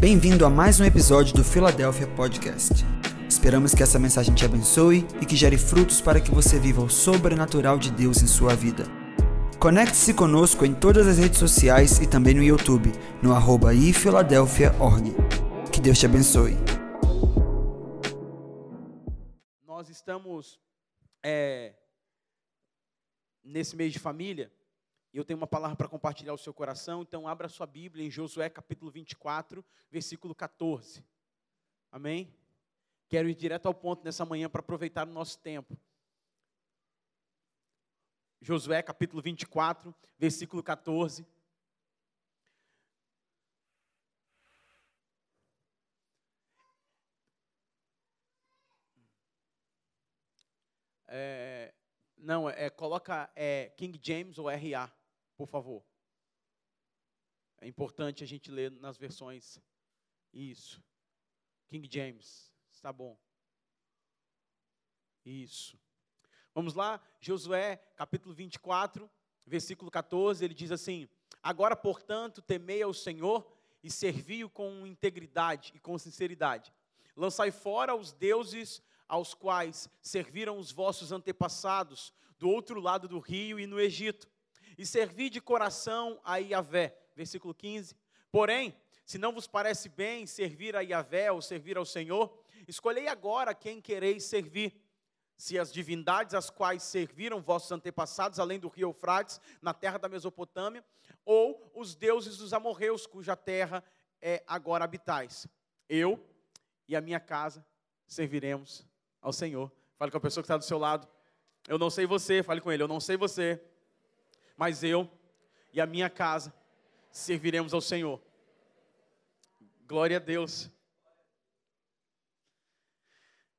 Bem-vindo a mais um episódio do Philadelphia Podcast. Esperamos que essa mensagem te abençoe e que gere frutos para que você viva o sobrenatural de Deus em sua vida. Conecte-se conosco em todas as redes sociais e também no YouTube, no arroba ifiladelphia.org. Que Deus te abençoe. Nós estamos é, nesse mês de família e eu tenho uma palavra para compartilhar ao seu coração, então abra sua Bíblia em Josué capítulo 24, versículo 14. Amém? Quero ir direto ao ponto nessa manhã para aproveitar o nosso tempo. Josué capítulo 24, versículo 14. É, não, é, coloca é, King James ou RA por favor. É importante a gente ler nas versões. Isso. King James. Está bom. Isso. Vamos lá, Josué, capítulo 24, versículo 14, ele diz assim: Agora, portanto, temei ao Senhor e servi-o com integridade e com sinceridade. Lançai fora os deuses aos quais serviram os vossos antepassados do outro lado do rio e no Egito e servi de coração a Iavé. Versículo 15. Porém, se não vos parece bem servir a Iavé ou servir ao Senhor, escolhei agora quem quereis servir. Se as divindades às quais serviram vossos antepassados, além do rio Eufrates, na terra da Mesopotâmia, ou os deuses dos amorreus, cuja terra é agora habitais. Eu e a minha casa serviremos ao Senhor. Fale com a pessoa que está do seu lado. Eu não sei você, fale com ele, eu não sei você mas eu e a minha casa serviremos ao Senhor. Glória a Deus.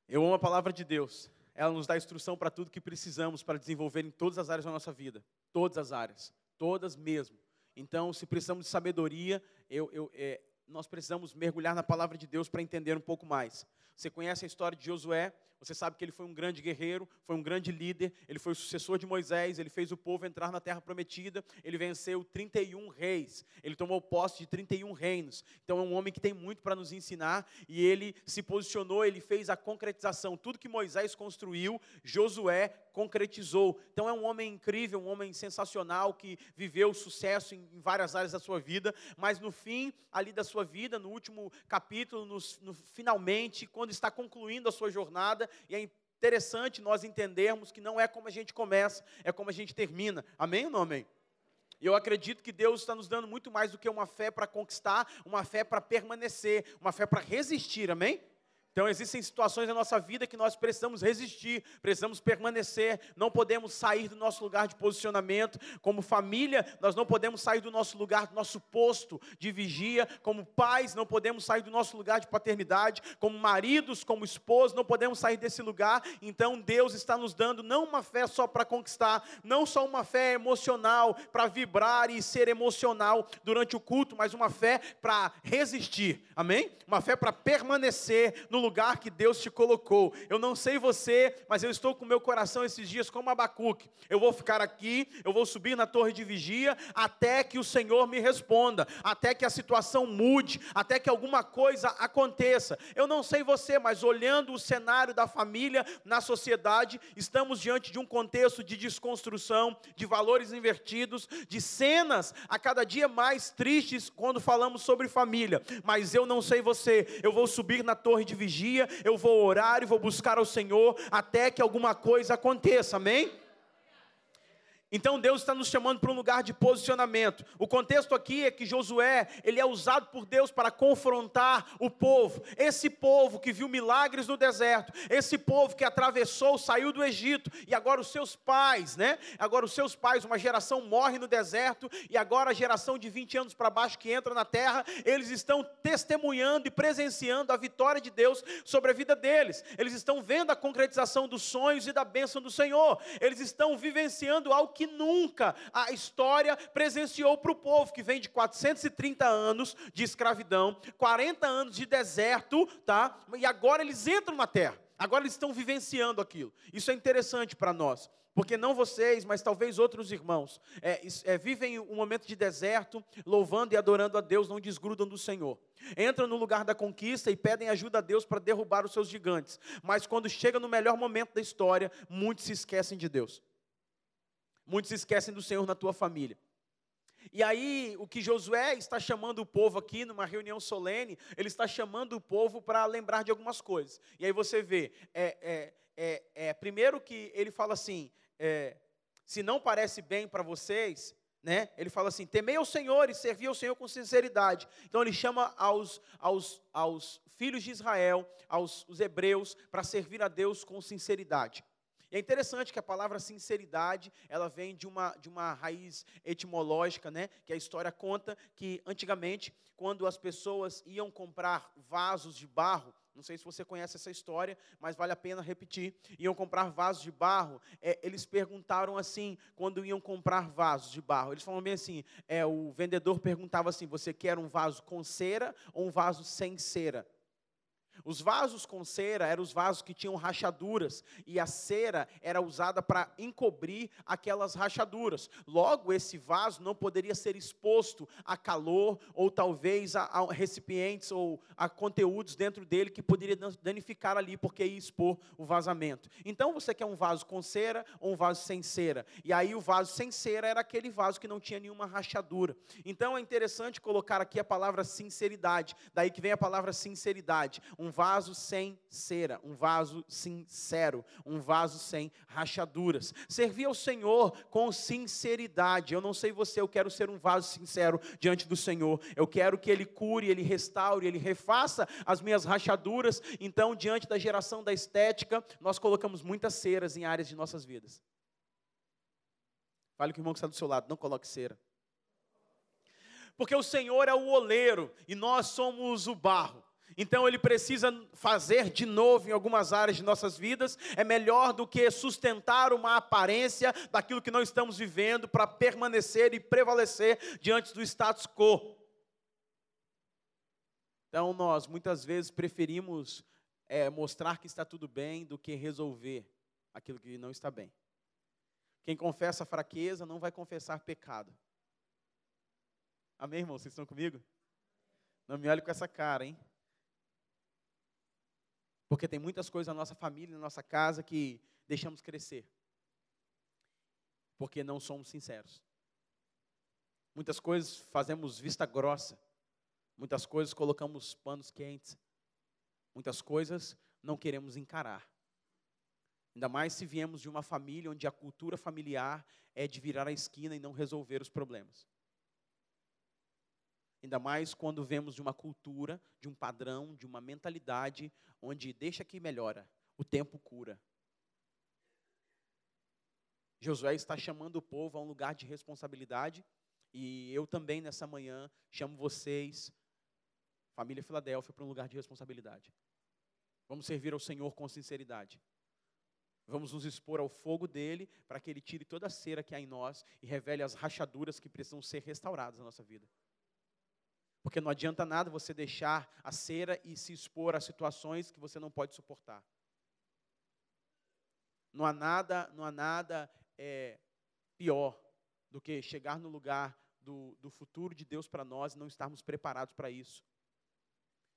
Eu amo a palavra de Deus. Ela nos dá instrução para tudo que precisamos para desenvolver em todas as áreas da nossa vida. Todas as áreas. Todas mesmo. Então, se precisamos de sabedoria, eu, eu, é, nós precisamos mergulhar na palavra de Deus para entender um pouco mais. Você conhece a história de Josué? Você sabe que ele foi um grande guerreiro, foi um grande líder, ele foi o sucessor de Moisés, ele fez o povo entrar na terra prometida, ele venceu 31 reis, ele tomou posse de 31 reinos. Então é um homem que tem muito para nos ensinar e ele se posicionou, ele fez a concretização. Tudo que Moisés construiu, Josué concretizou. Então é um homem incrível, um homem sensacional que viveu sucesso em, várias áreas da sua vida, mas no fim ali da sua vida, no último capítulo, no, no finalmente, quando está concluindo a sua jornada, e é interessante nós entendermos que não é como a gente começa, é como a gente termina. Amém ou não amém? Eu acredito que Deus está nos dando muito mais do que uma fé para conquistar, uma fé para permanecer, uma fé para resistir, amém? Então, existem situações na nossa vida que nós precisamos resistir, precisamos permanecer, não podemos sair do nosso lugar de posicionamento. Como família, nós não podemos sair do nosso lugar, do nosso posto de vigia. Como pais, não podemos sair do nosso lugar de paternidade. Como maridos, como esposos, não podemos sair desse lugar. Então, Deus está nos dando não uma fé só para conquistar, não só uma fé emocional, para vibrar e ser emocional durante o culto, mas uma fé para resistir. Amém? Uma fé para permanecer no lugar que Deus te colocou. Eu não sei você, mas eu estou com meu coração esses dias como Abacuque. Eu vou ficar aqui, eu vou subir na torre de vigia até que o Senhor me responda, até que a situação mude, até que alguma coisa aconteça. Eu não sei você, mas olhando o cenário da família na sociedade, estamos diante de um contexto de desconstrução, de valores invertidos, de cenas a cada dia mais tristes quando falamos sobre família. Mas eu não sei você, eu vou subir na torre de vigia vigia, eu vou orar e vou buscar ao Senhor até que alguma coisa aconteça, amém? Então Deus está nos chamando para um lugar de posicionamento. O contexto aqui é que Josué, ele é usado por Deus para confrontar o povo. Esse povo que viu milagres no deserto, esse povo que atravessou, saiu do Egito, e agora os seus pais, né? Agora os seus pais, uma geração morre no deserto, e agora a geração de 20 anos para baixo que entra na terra, eles estão testemunhando e presenciando a vitória de Deus sobre a vida deles. Eles estão vendo a concretização dos sonhos e da bênção do Senhor. Eles estão vivenciando algo que que nunca a história presenciou para o povo, que vem de 430 anos de escravidão, 40 anos de deserto, tá? E agora eles entram na terra. Agora eles estão vivenciando aquilo. Isso é interessante para nós. porque não vocês, mas talvez outros irmãos, é, é, vivem um momento de deserto, louvando e adorando a Deus, não desgrudam do Senhor. Entram no lugar da conquista e pedem ajuda a Deus para derrubar os seus gigantes. Mas quando chega no melhor momento da história, muitos se esquecem de Deus. Muitos esquecem do Senhor na tua família. E aí, o que Josué está chamando o povo aqui, numa reunião solene, ele está chamando o povo para lembrar de algumas coisas. E aí você vê, é, é, é, é primeiro que ele fala assim: é, se não parece bem para vocês, né? Ele fala assim: temei ao Senhor e servi ao Senhor com sinceridade. Então ele chama aos, aos, aos filhos de Israel, aos os hebreus, para servir a Deus com sinceridade. É interessante que a palavra sinceridade, ela vem de uma, de uma raiz etimológica, né? Que a história conta que antigamente, quando as pessoas iam comprar vasos de barro, não sei se você conhece essa história, mas vale a pena repetir. Iam comprar vasos de barro. É, eles perguntaram assim, quando iam comprar vasos de barro. Eles falaram bem assim: é, o vendedor perguntava assim: você quer um vaso com cera ou um vaso sem cera? Os vasos com cera eram os vasos que tinham rachaduras, e a cera era usada para encobrir aquelas rachaduras. Logo, esse vaso não poderia ser exposto a calor, ou talvez a, a recipientes ou a conteúdos dentro dele que poderia danificar ali, porque ia expor o vazamento. Então, você quer um vaso com cera ou um vaso sem cera? E aí, o vaso sem cera era aquele vaso que não tinha nenhuma rachadura. Então, é interessante colocar aqui a palavra sinceridade, daí que vem a palavra sinceridade. Um vaso sem cera, um vaso sincero, um vaso sem rachaduras. Servir ao Senhor com sinceridade. Eu não sei você, eu quero ser um vaso sincero diante do Senhor. Eu quero que Ele cure, Ele restaure, Ele refaça as minhas rachaduras. Então, diante da geração da estética, nós colocamos muitas ceras em áreas de nossas vidas. Fale com o irmão que está do seu lado, não coloque cera. Porque o Senhor é o oleiro e nós somos o barro. Então ele precisa fazer de novo em algumas áreas de nossas vidas, é melhor do que sustentar uma aparência daquilo que nós estamos vivendo para permanecer e prevalecer diante do status quo. Então nós muitas vezes preferimos é, mostrar que está tudo bem do que resolver aquilo que não está bem. Quem confessa fraqueza não vai confessar pecado. Amém, irmão? Vocês estão comigo? Não me olhe com essa cara, hein? Porque tem muitas coisas na nossa família, na nossa casa, que deixamos crescer. Porque não somos sinceros. Muitas coisas fazemos vista grossa. Muitas coisas colocamos panos quentes. Muitas coisas não queremos encarar. Ainda mais se viemos de uma família onde a cultura familiar é de virar a esquina e não resolver os problemas. Ainda mais quando vemos de uma cultura, de um padrão, de uma mentalidade onde deixa que melhora, o tempo cura. Josué está chamando o povo a um lugar de responsabilidade e eu também nessa manhã chamo vocês, família Filadélfia, para um lugar de responsabilidade. Vamos servir ao Senhor com sinceridade. Vamos nos expor ao fogo dele para que ele tire toda a cera que há em nós e revele as rachaduras que precisam ser restauradas na nossa vida. Porque não adianta nada você deixar a cera e se expor a situações que você não pode suportar. Não há nada, não há nada é, pior do que chegar no lugar do, do futuro de Deus para nós e não estarmos preparados para isso.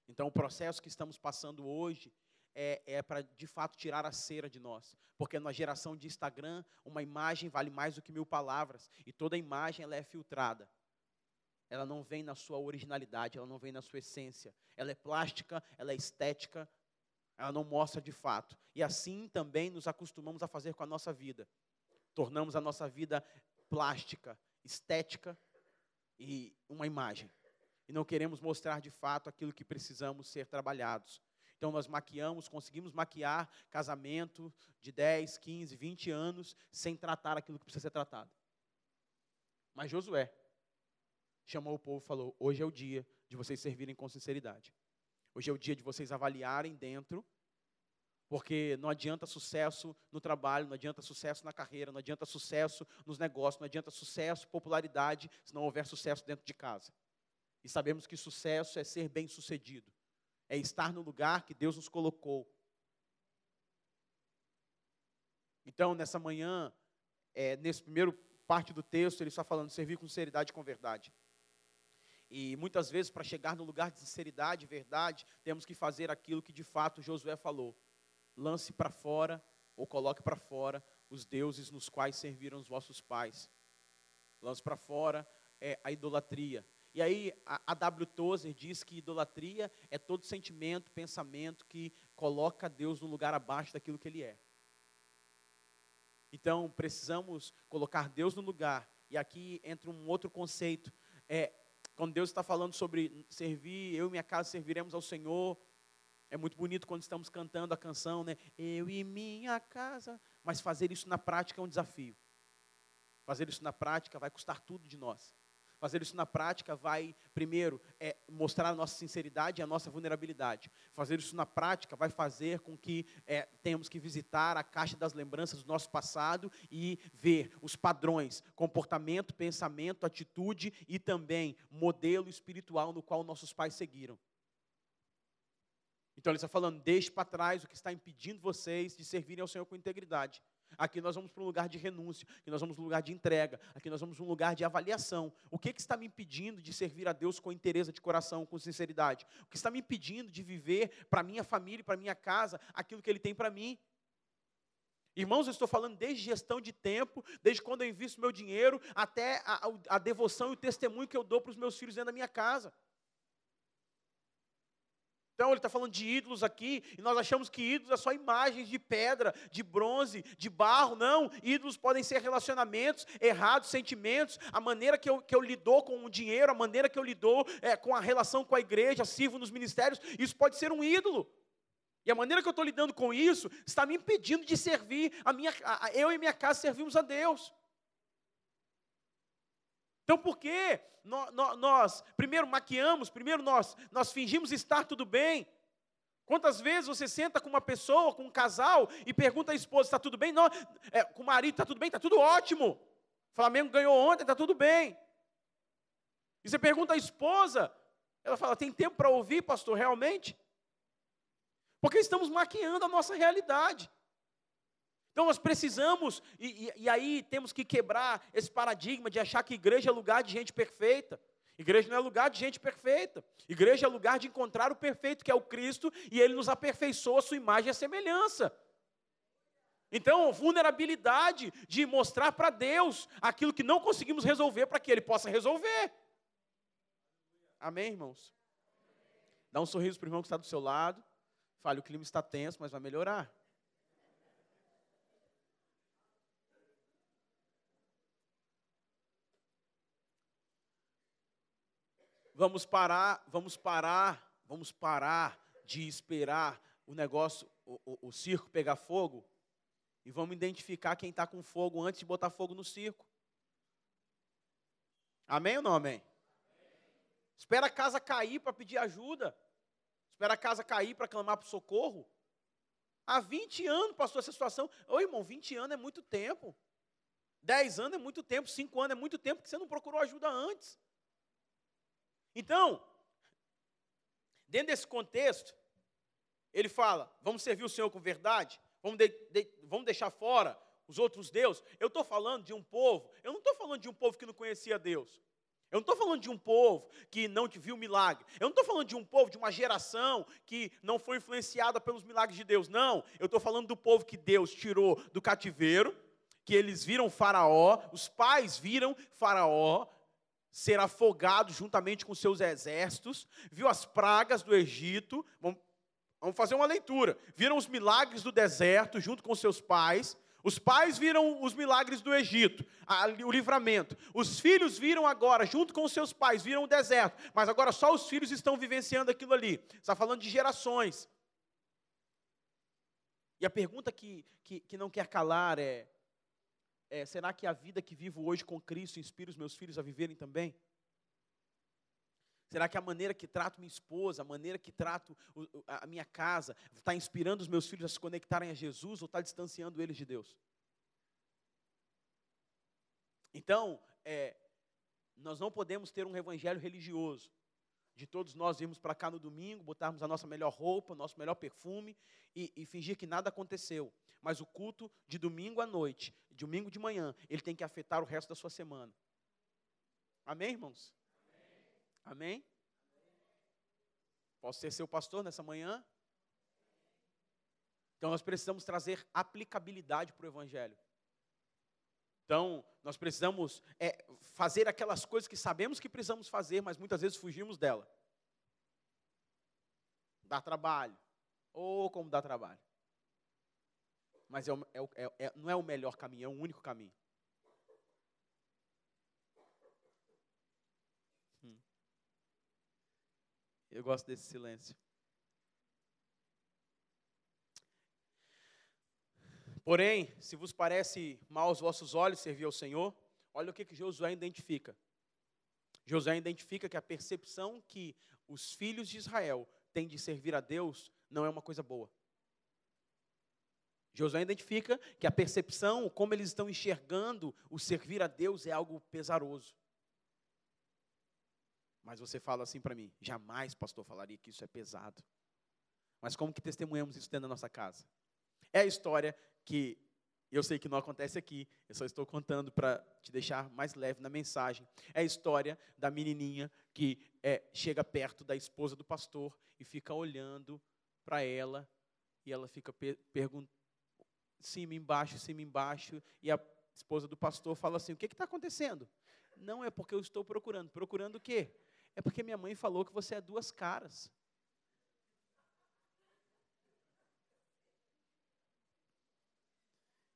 Então, o processo que estamos passando hoje é, é para, de fato, tirar a cera de nós. Porque na geração de Instagram, uma imagem vale mais do que mil palavras. E toda imagem ela é filtrada ela não vem na sua originalidade, ela não vem na sua essência. Ela é plástica, ela é estética, ela não mostra de fato. E assim também nos acostumamos a fazer com a nossa vida. Tornamos a nossa vida plástica, estética e uma imagem. E não queremos mostrar de fato aquilo que precisamos ser trabalhados. Então nós maquiamos, conseguimos maquiar casamento de 10, 15, 20 anos sem tratar aquilo que precisa ser tratado. Mas Josué, chamou o povo e falou: hoje é o dia de vocês servirem com sinceridade. Hoje é o dia de vocês avaliarem dentro, porque não adianta sucesso no trabalho, não adianta sucesso na carreira, não adianta sucesso nos negócios, não adianta sucesso, popularidade, se não houver sucesso dentro de casa. E sabemos que sucesso é ser bem-sucedido, é estar no lugar que Deus nos colocou. Então, nessa manhã, é, nesse primeiro parte do texto, ele está falando servir com sinceridade e com verdade. E muitas vezes, para chegar no lugar de sinceridade e verdade, temos que fazer aquilo que de fato Josué falou: lance para fora, ou coloque para fora, os deuses nos quais serviram os vossos pais. Lance para fora é, a idolatria. E aí, a, a W. Tozer diz que idolatria é todo sentimento, pensamento que coloca Deus no lugar abaixo daquilo que Ele é. Então, precisamos colocar Deus no lugar. E aqui entra um outro conceito. É, quando Deus está falando sobre servir, eu e minha casa serviremos ao Senhor. É muito bonito quando estamos cantando a canção, né? Eu e minha casa. Mas fazer isso na prática é um desafio. Fazer isso na prática vai custar tudo de nós. Fazer isso na prática vai, primeiro, é, mostrar a nossa sinceridade e a nossa vulnerabilidade. Fazer isso na prática vai fazer com que é, tenhamos que visitar a caixa das lembranças do nosso passado e ver os padrões, comportamento, pensamento, atitude e também modelo espiritual no qual nossos pais seguiram. Então ele está falando, deixe para trás o que está impedindo vocês de servirem ao Senhor com integridade. Aqui nós vamos para um lugar de renúncia, aqui nós vamos para um lugar de entrega, aqui nós vamos para um lugar de avaliação. O que, que está me impedindo de servir a Deus com interesse de coração, com sinceridade? O que está me impedindo de viver para minha família, para minha casa, aquilo que Ele tem para mim? Irmãos, eu estou falando desde gestão de tempo, desde quando eu invisto meu dinheiro, até a, a, devoção e o testemunho que eu dou para os meus filhos dentro da minha casa. Então ele está falando de ídolos aqui, e nós achamos que ídolos é só imagens de pedra, de bronze, de barro. Não, ídolos podem ser relacionamentos errados, sentimentos, a maneira que eu, que eu lidou com o dinheiro, a maneira que eu lidou é, com a relação com a igreja, sirvo nos ministérios, isso pode ser um ídolo. E a maneira que eu estou lidando com isso está me impedindo de servir, a minha, a, eu e minha casa servimos a Deus. Então, por que nós, nós, primeiro maquiamos, primeiro nós, nós fingimos estar tudo bem? Quantas vezes você senta com uma pessoa, com um casal, e pergunta à esposa: está tudo bem? Não, é, com o marido, está tudo bem? Está tudo ótimo. O Flamengo ganhou ontem, está tudo bem. E você pergunta à esposa, ela fala: tem tempo para ouvir, pastor, realmente? Porque estamos maquiando a nossa realidade. Então nós precisamos, e, e, e, aí temos que quebrar esse paradigma de achar que igreja é lugar de gente perfeita. Igreja não é lugar de gente perfeita. Igreja é lugar de encontrar o perfeito, que é o Cristo, e Ele nos aperfeiçoa a sua imagem e a semelhança. Então, vulnerabilidade de mostrar para Deus aquilo que não conseguimos resolver para que Ele possa resolver. Amém, irmãos? Dá um sorriso para o irmão que está do seu lado. Fale, o clima está tenso, mas vai melhorar. Vamos parar, vamos parar, vamos parar de esperar o negócio, o, o, o circo pegar fogo e vamos identificar quem está com fogo antes de botar fogo no circo. Amém ou não amém? Espera a casa cair para pedir ajuda. Espera a casa cair para clamar por socorro. Há 20 anos passou essa situação. Ô irmão, 20 anos é muito tempo. 10 anos é muito tempo. 5 anos é muito tempo que você não procurou ajuda antes. Então, dentro desse contexto, ele fala: vamos servir o Senhor com verdade, vamos, de, de, vamos deixar fora os outros deuses. Eu estou falando de um povo, eu não estou falando de um povo que não conhecia Deus. Eu não estou falando de um povo que não viu milagre. Eu não estou falando de um povo, de uma geração que não foi influenciada pelos milagres de Deus. Não. Eu estou falando do povo que Deus tirou do cativeiro, que eles viram Faraó, os pais viram Faraó, ser afogado juntamente com seus exércitos, viu as pragas do Egito. Vamos, fazer uma leitura. Viram os milagres do deserto junto com seus pais. Os pais viram os milagres do Egito, o livramento. Os filhos viram agora, junto com seus pais, viram o deserto. Mas agora só os filhos estão vivenciando aquilo ali. Está falando de gerações. E a pergunta que, que, que não quer calar é: é, será que a vida que vivo hoje com Cristo inspira os meus filhos a viverem também? Será que a maneira que trato minha esposa, a maneira que trato a minha casa, está inspirando os meus filhos a se conectarem a Jesus ou está distanciando eles de Deus? Então, é, nós não podemos ter um evangelho religioso, de todos nós irmos para cá no domingo, botarmos a nossa melhor roupa, nosso melhor perfume e, e fingir que nada aconteceu. mas o culto de domingo à noite, domingo de manhã, ele tem que afetar o resto da sua semana. Amém, irmãos? Amém? Posso ser seu pastor nessa manhã? Então nós precisamos trazer aplicabilidade para o Evangelho. Então, nós precisamos é, fazer aquelas coisas que sabemos que precisamos fazer, mas muitas vezes fugimos dela. Dá trabalho. Ou oh, como dá trabalho. Mas é, é, é, não é o melhor caminho, é o único caminho. Hum. Eu gosto desse silêncio. Porém, se vos parece mal aos vossos olhos servir ao Senhor, olha o que, que Josué identifica. Josué identifica que a percepção que os filhos de Israel têm de servir a Deus não é uma coisa boa. Josué identifica que a percepção, como eles estão enxergando o servir a Deus é algo pesaroso. Mas você fala assim para mim, jamais, pastor, falaria que isso é pesado. Mas como que testemunhamos isso dentro da nossa casa? É a história que eu sei que não acontece aqui, eu só estou contando para te deixar mais leve na mensagem. É a história da menininha que é, chega perto da esposa do pastor e fica olhando para ela e ela fica perguntando, cima embaixo, cima embaixo, e a esposa do pastor fala assim: O que está acontecendo? Não é porque eu estou procurando. Procurando o quê? É porque minha mãe falou que você é duas caras.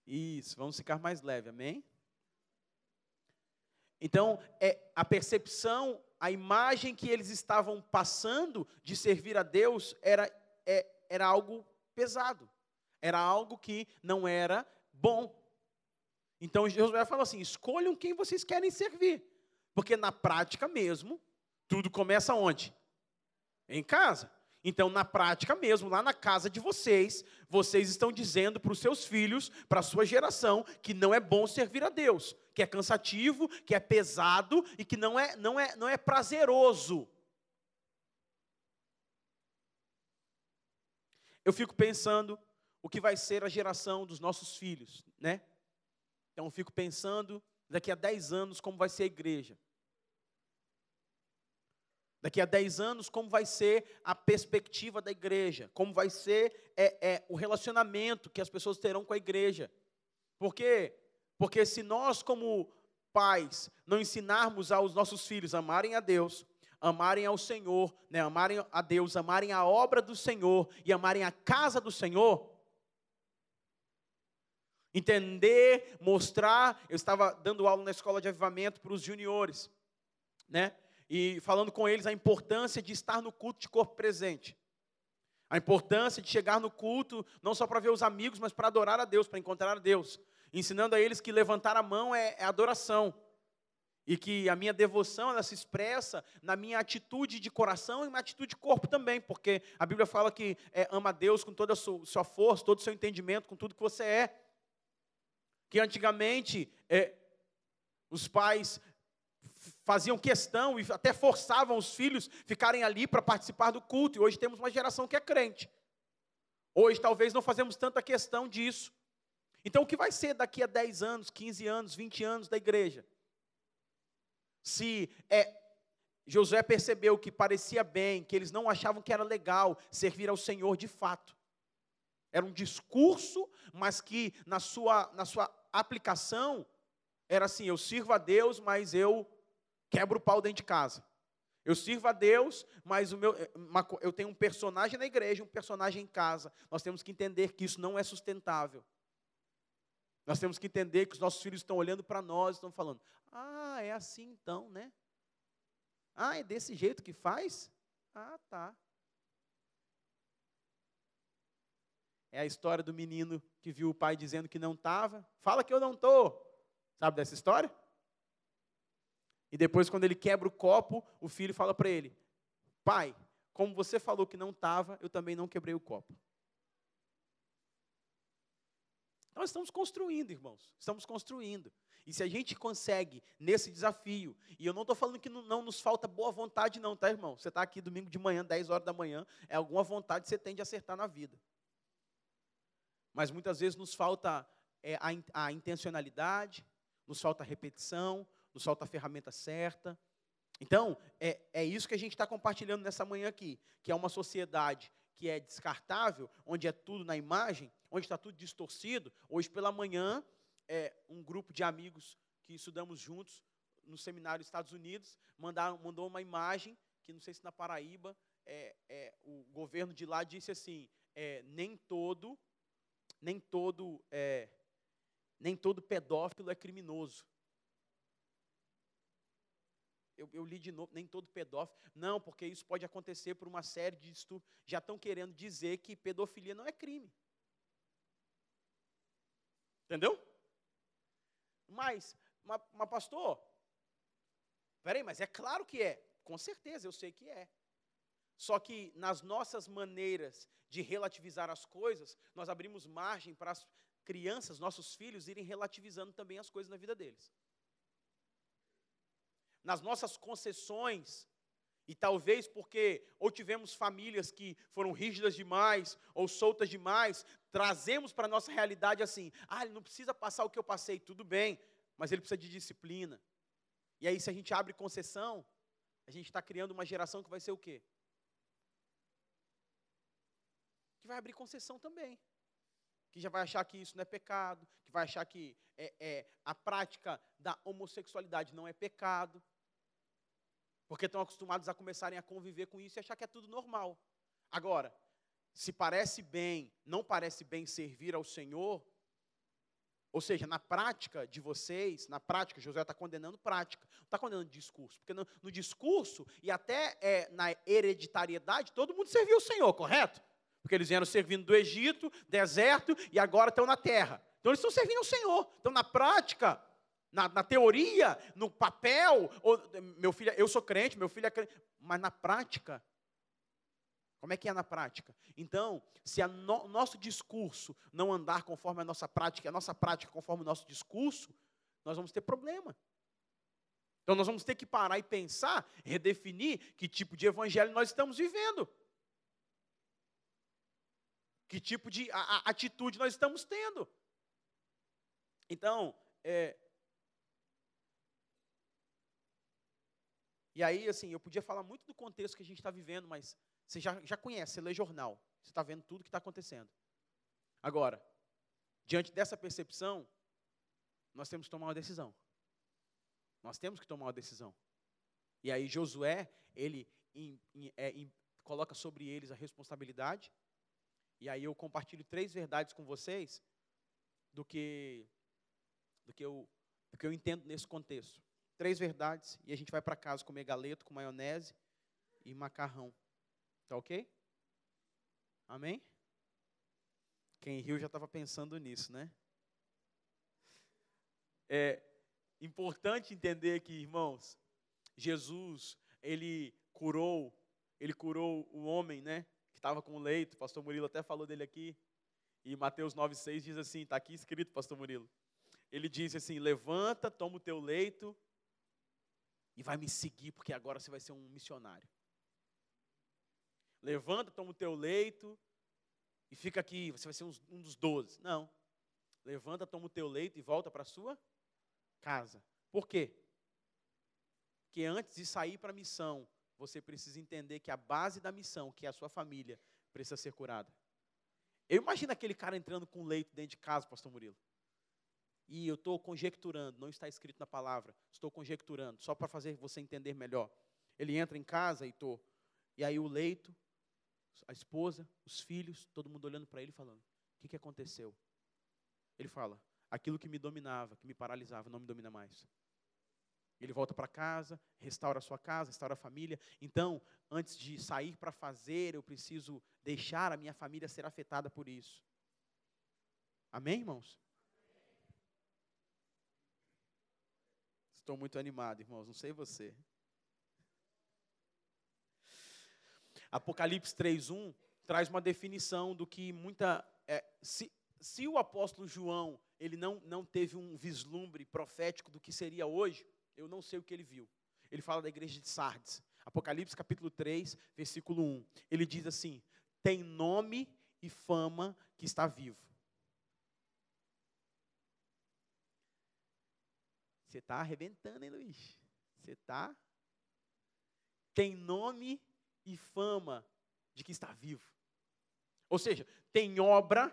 Isso, vamos ficar mais leve, amém? Então, é a percepção, a imagem que eles estavam passando de servir a Deus era, é, era algo pesado, era algo que não era bom. Então, Josué falou assim: escolham quem vocês querem servir, porque na prática mesmo, tudo começa onde? Em casa. Então, na prática mesmo, lá na casa de vocês, vocês estão dizendo para os seus filhos, para a sua geração, que não é bom servir a Deus, que é cansativo, que é pesado e que não é, não é, não é prazeroso. Eu fico pensando o que vai ser a geração dos nossos filhos, né? Então, eu fico pensando daqui a 10 anos como vai ser a igreja. Daqui a 10 anos, como vai ser a perspectiva da igreja? Como vai ser é, é, o relacionamento que as pessoas terão com a igreja? Por quê? Porque se nós, como pais, não ensinarmos aos nossos filhos a amarem a Deus, amarem ao Senhor, né, amarem a Deus, amarem a obra do Senhor e amarem a casa do Senhor, entender, mostrar. Eu estava dando aula na escola de avivamento para os juniores, né? e falando com eles a importância de estar no culto de corpo presente. A importância de chegar no culto, não só para ver os amigos, mas para adorar a Deus, para encontrar a Deus. Ensinando a eles que levantar a mão é, é adoração. E que a minha devoção, ela se expressa na minha atitude de coração e na atitude de corpo também. Porque a Bíblia fala que é, ama a Deus com toda a sua, sua, força, todo o seu entendimento, com tudo que você é. Que antigamente, é, os pais faziam questão e até forçavam os filhos ficarem ali para participar do culto. E hoje temos uma geração que é crente. Hoje talvez não fazemos tanta questão disso. Então o que vai ser daqui a 10 anos, 15 anos, 20 anos da igreja? Se é, Josué percebeu que parecia bem, que eles não achavam que era legal servir ao Senhor de fato. Era um discurso, mas que na sua, na sua aplicação era assim: eu sirvo a Deus, mas eu quebro o pau dentro de casa. Eu sirvo a Deus, mas o meu, eu tenho um personagem na igreja, um personagem em casa. Nós temos que entender que isso não é sustentável. Nós temos que entender que os nossos filhos estão olhando para nós, estão falando: ah, é assim então, né? Ah, é desse jeito que faz? Ah, tá. É a história do menino que viu o pai dizendo que não estava. Fala que eu não estou. Sabe dessa história? E depois, quando ele quebra o copo, o filho fala para ele: Pai, como você falou que não estava, eu também não quebrei o copo. Nós estamos construindo, irmãos. Estamos construindo. E se a gente consegue nesse desafio, e eu não estou falando que não, não, nos falta boa vontade, não, tá, irmão? Você está aqui domingo de manhã, 10 horas da manhã, é alguma vontade que você tem de acertar na vida. Mas muitas vezes nos falta é, a, a intencionalidade, nos falta a repetição, nos falta a ferramenta certa. Então, é, é isso que a gente está compartilhando nessa manhã aqui, que é uma sociedade que é descartável, onde é tudo na imagem, onde está tudo distorcido. Hoje pela manhã, é, um grupo de amigos que estudamos juntos no seminário dos Estados Unidos mandaram, mandou uma imagem que não sei se na Paraíba é, é, o governo de lá disse assim: é, nem todo, nem todo, é, nem todo pedófilo é criminoso. Eu, eu, li de novo, nem todo pedófilo. Não, porque isso pode acontecer por uma série de estupros. Já estão querendo dizer que pedofilia não é crime. Entendeu? Mas, mas, mas pastor, peraí, mas é claro que é. Com certeza, eu sei que é. Só que nas nossas maneiras de relativizar as coisas, nós abrimos margem para as crianças, nossos filhos, irem relativizando também as coisas na vida deles. Nas nossas concessões, e talvez porque ou tivemos famílias que foram rígidas demais ou soltas demais, trazemos para a nossa realidade assim: ah, ele não precisa passar o que eu passei, tudo bem, mas ele precisa de disciplina. E aí, se a gente abre concessão, a gente está criando uma geração que vai ser o quê? Que vai abrir concessão também. Que já vai achar que isso não é pecado, que vai achar que é, é a prática da homossexualidade não é pecado. Porque estão acostumados a começarem a conviver com isso e achar que é tudo normal. Agora, se parece bem, não parece bem servir ao Senhor, ou seja, na prática de vocês, na prática, Josué está condenando prática, não está condenando discurso. Porque no, no discurso e até é, na hereditariedade, todo mundo serviu o Senhor, correto? Porque eles vieram servindo do Egito, deserto, e agora estão na terra. Então eles estão servindo o Senhor. Então, na prática, na, na teoria, no papel, ou, meu filho, eu sou crente, meu filho é crente, mas na prática, como é que é na prática? Então, se o no, nosso discurso não andar conforme a nossa prática, a nossa prática conforme o nosso discurso, nós vamos ter problema. Então, nós vamos ter que parar e pensar, redefinir que tipo de evangelho nós estamos vivendo. Que tipo de atitude nós estamos tendo. Então, é, E aí, assim, eu podia falar muito do contexto que a gente está vivendo, mas você já, já conhece, você lê jornal, você está vendo tudo que está acontecendo. Agora, diante dessa percepção, nós temos que tomar uma decisão. Nós temos que tomar uma decisão. E aí Josué, ele in, in, é, in, coloca sobre eles a responsabilidade. E aí eu compartilho três verdades com vocês do que do que eu do que eu entendo nesse contexto. Três verdades e a gente vai para casa comer galeto com maionese e macarrão. Tá ok? Amém? Quem riu já estava pensando nisso, né? É importante entender aqui, irmãos, Jesus, ele curou, ele curou o homem, né? Que estava com o leito, pastor Murilo até falou dele aqui. E Mateus 9,6 diz assim, está aqui escrito, pastor Murilo. Ele diz assim: levanta, toma o teu leito e vai me seguir, porque agora você vai ser um missionário. Levanta, toma o teu leito e fica aqui, você vai ser um dos doze. Não. Levanta, toma o teu leito e volta para a sua casa. Por quê? Porque antes de sair para a missão, você precisa entender que a base da missão, que é a sua família, precisa ser curada. Eu imagino aquele cara entrando com leito dentro de casa, pastor Murilo. E eu estou conjecturando, não está escrito na palavra, estou conjecturando, só para fazer você entender melhor. Ele entra em casa, Heitor, e aí o leito a esposa, os filhos, todo mundo olhando para ele falando: O que, que aconteceu? Ele fala: Aquilo que me dominava, que me paralisava, não me domina mais. Ele volta para casa, restaura a sua casa, restaura a família. Então, antes de sair para fazer, eu preciso deixar a minha família ser afetada por isso. Amém, irmãos? Estou muito animado, irmãos, não sei você. Apocalipse 3:1 traz uma definição do que muita é, se, se o apóstolo João ele não, não teve um vislumbre profético do que seria hoje, eu não sei o que ele viu. Ele fala da igreja de Sardes, Apocalipse capítulo 3, versículo 1. Ele diz assim: tem nome e fama que está vivo. Você está arrebentando, hein, Luiz? Você está. Tem nome e fama de que está vivo. Ou seja, tem obra,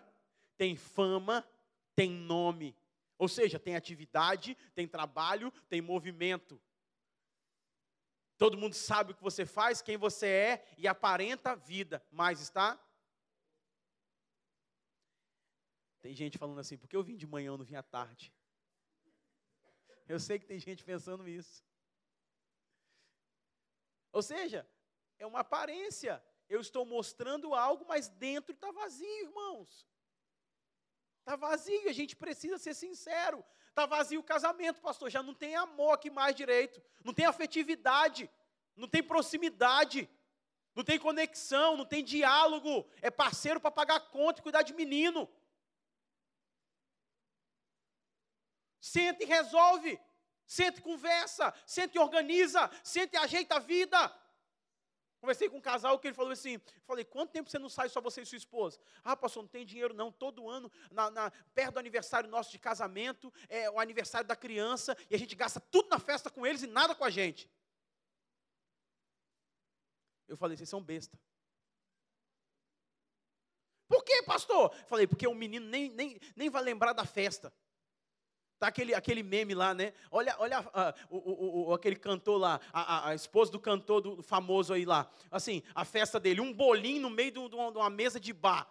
tem fama, tem nome. Ou seja, tem atividade, tem trabalho, tem movimento. Todo mundo sabe o que você faz, quem você é e aparenta vida, mas está. Tem gente falando assim, porque eu vim de manhã, eu não vim à tarde. Eu sei que tem gente pensando isso. Ou seja, é uma aparência. Eu estou mostrando algo, mas dentro está vazio, irmãos. Está vazio, a gente precisa ser sincero. Está vazio o casamento, pastor. Já não tem amor aqui mais direito. Não tem afetividade. Não tem proximidade. Não tem conexão. Não tem diálogo. É parceiro para pagar conta e cuidar de menino. Senta e resolve. Senta e conversa. Senta e organiza. Senta e ajeita a vida. Conversei com um casal que ele falou assim: falei, quanto tempo você não sai só você e sua esposa? Ah, pastor, não tem dinheiro não. Todo ano, na, na, perto do aniversário nosso de casamento, é o aniversário da criança, e a gente gasta tudo na festa com eles e nada com a gente. Eu falei, vocês são besta. Por que, pastor? Falei, porque o menino nem, nem, nem vai lembrar da festa. Tá aquele, aquele meme lá, né? Olha, olha uh, o, o, aquele cantor lá, a, a, esposa do cantor do, famoso aí lá. Assim, a festa dele, um bolinho no meio de uma, de uma mesa de bar.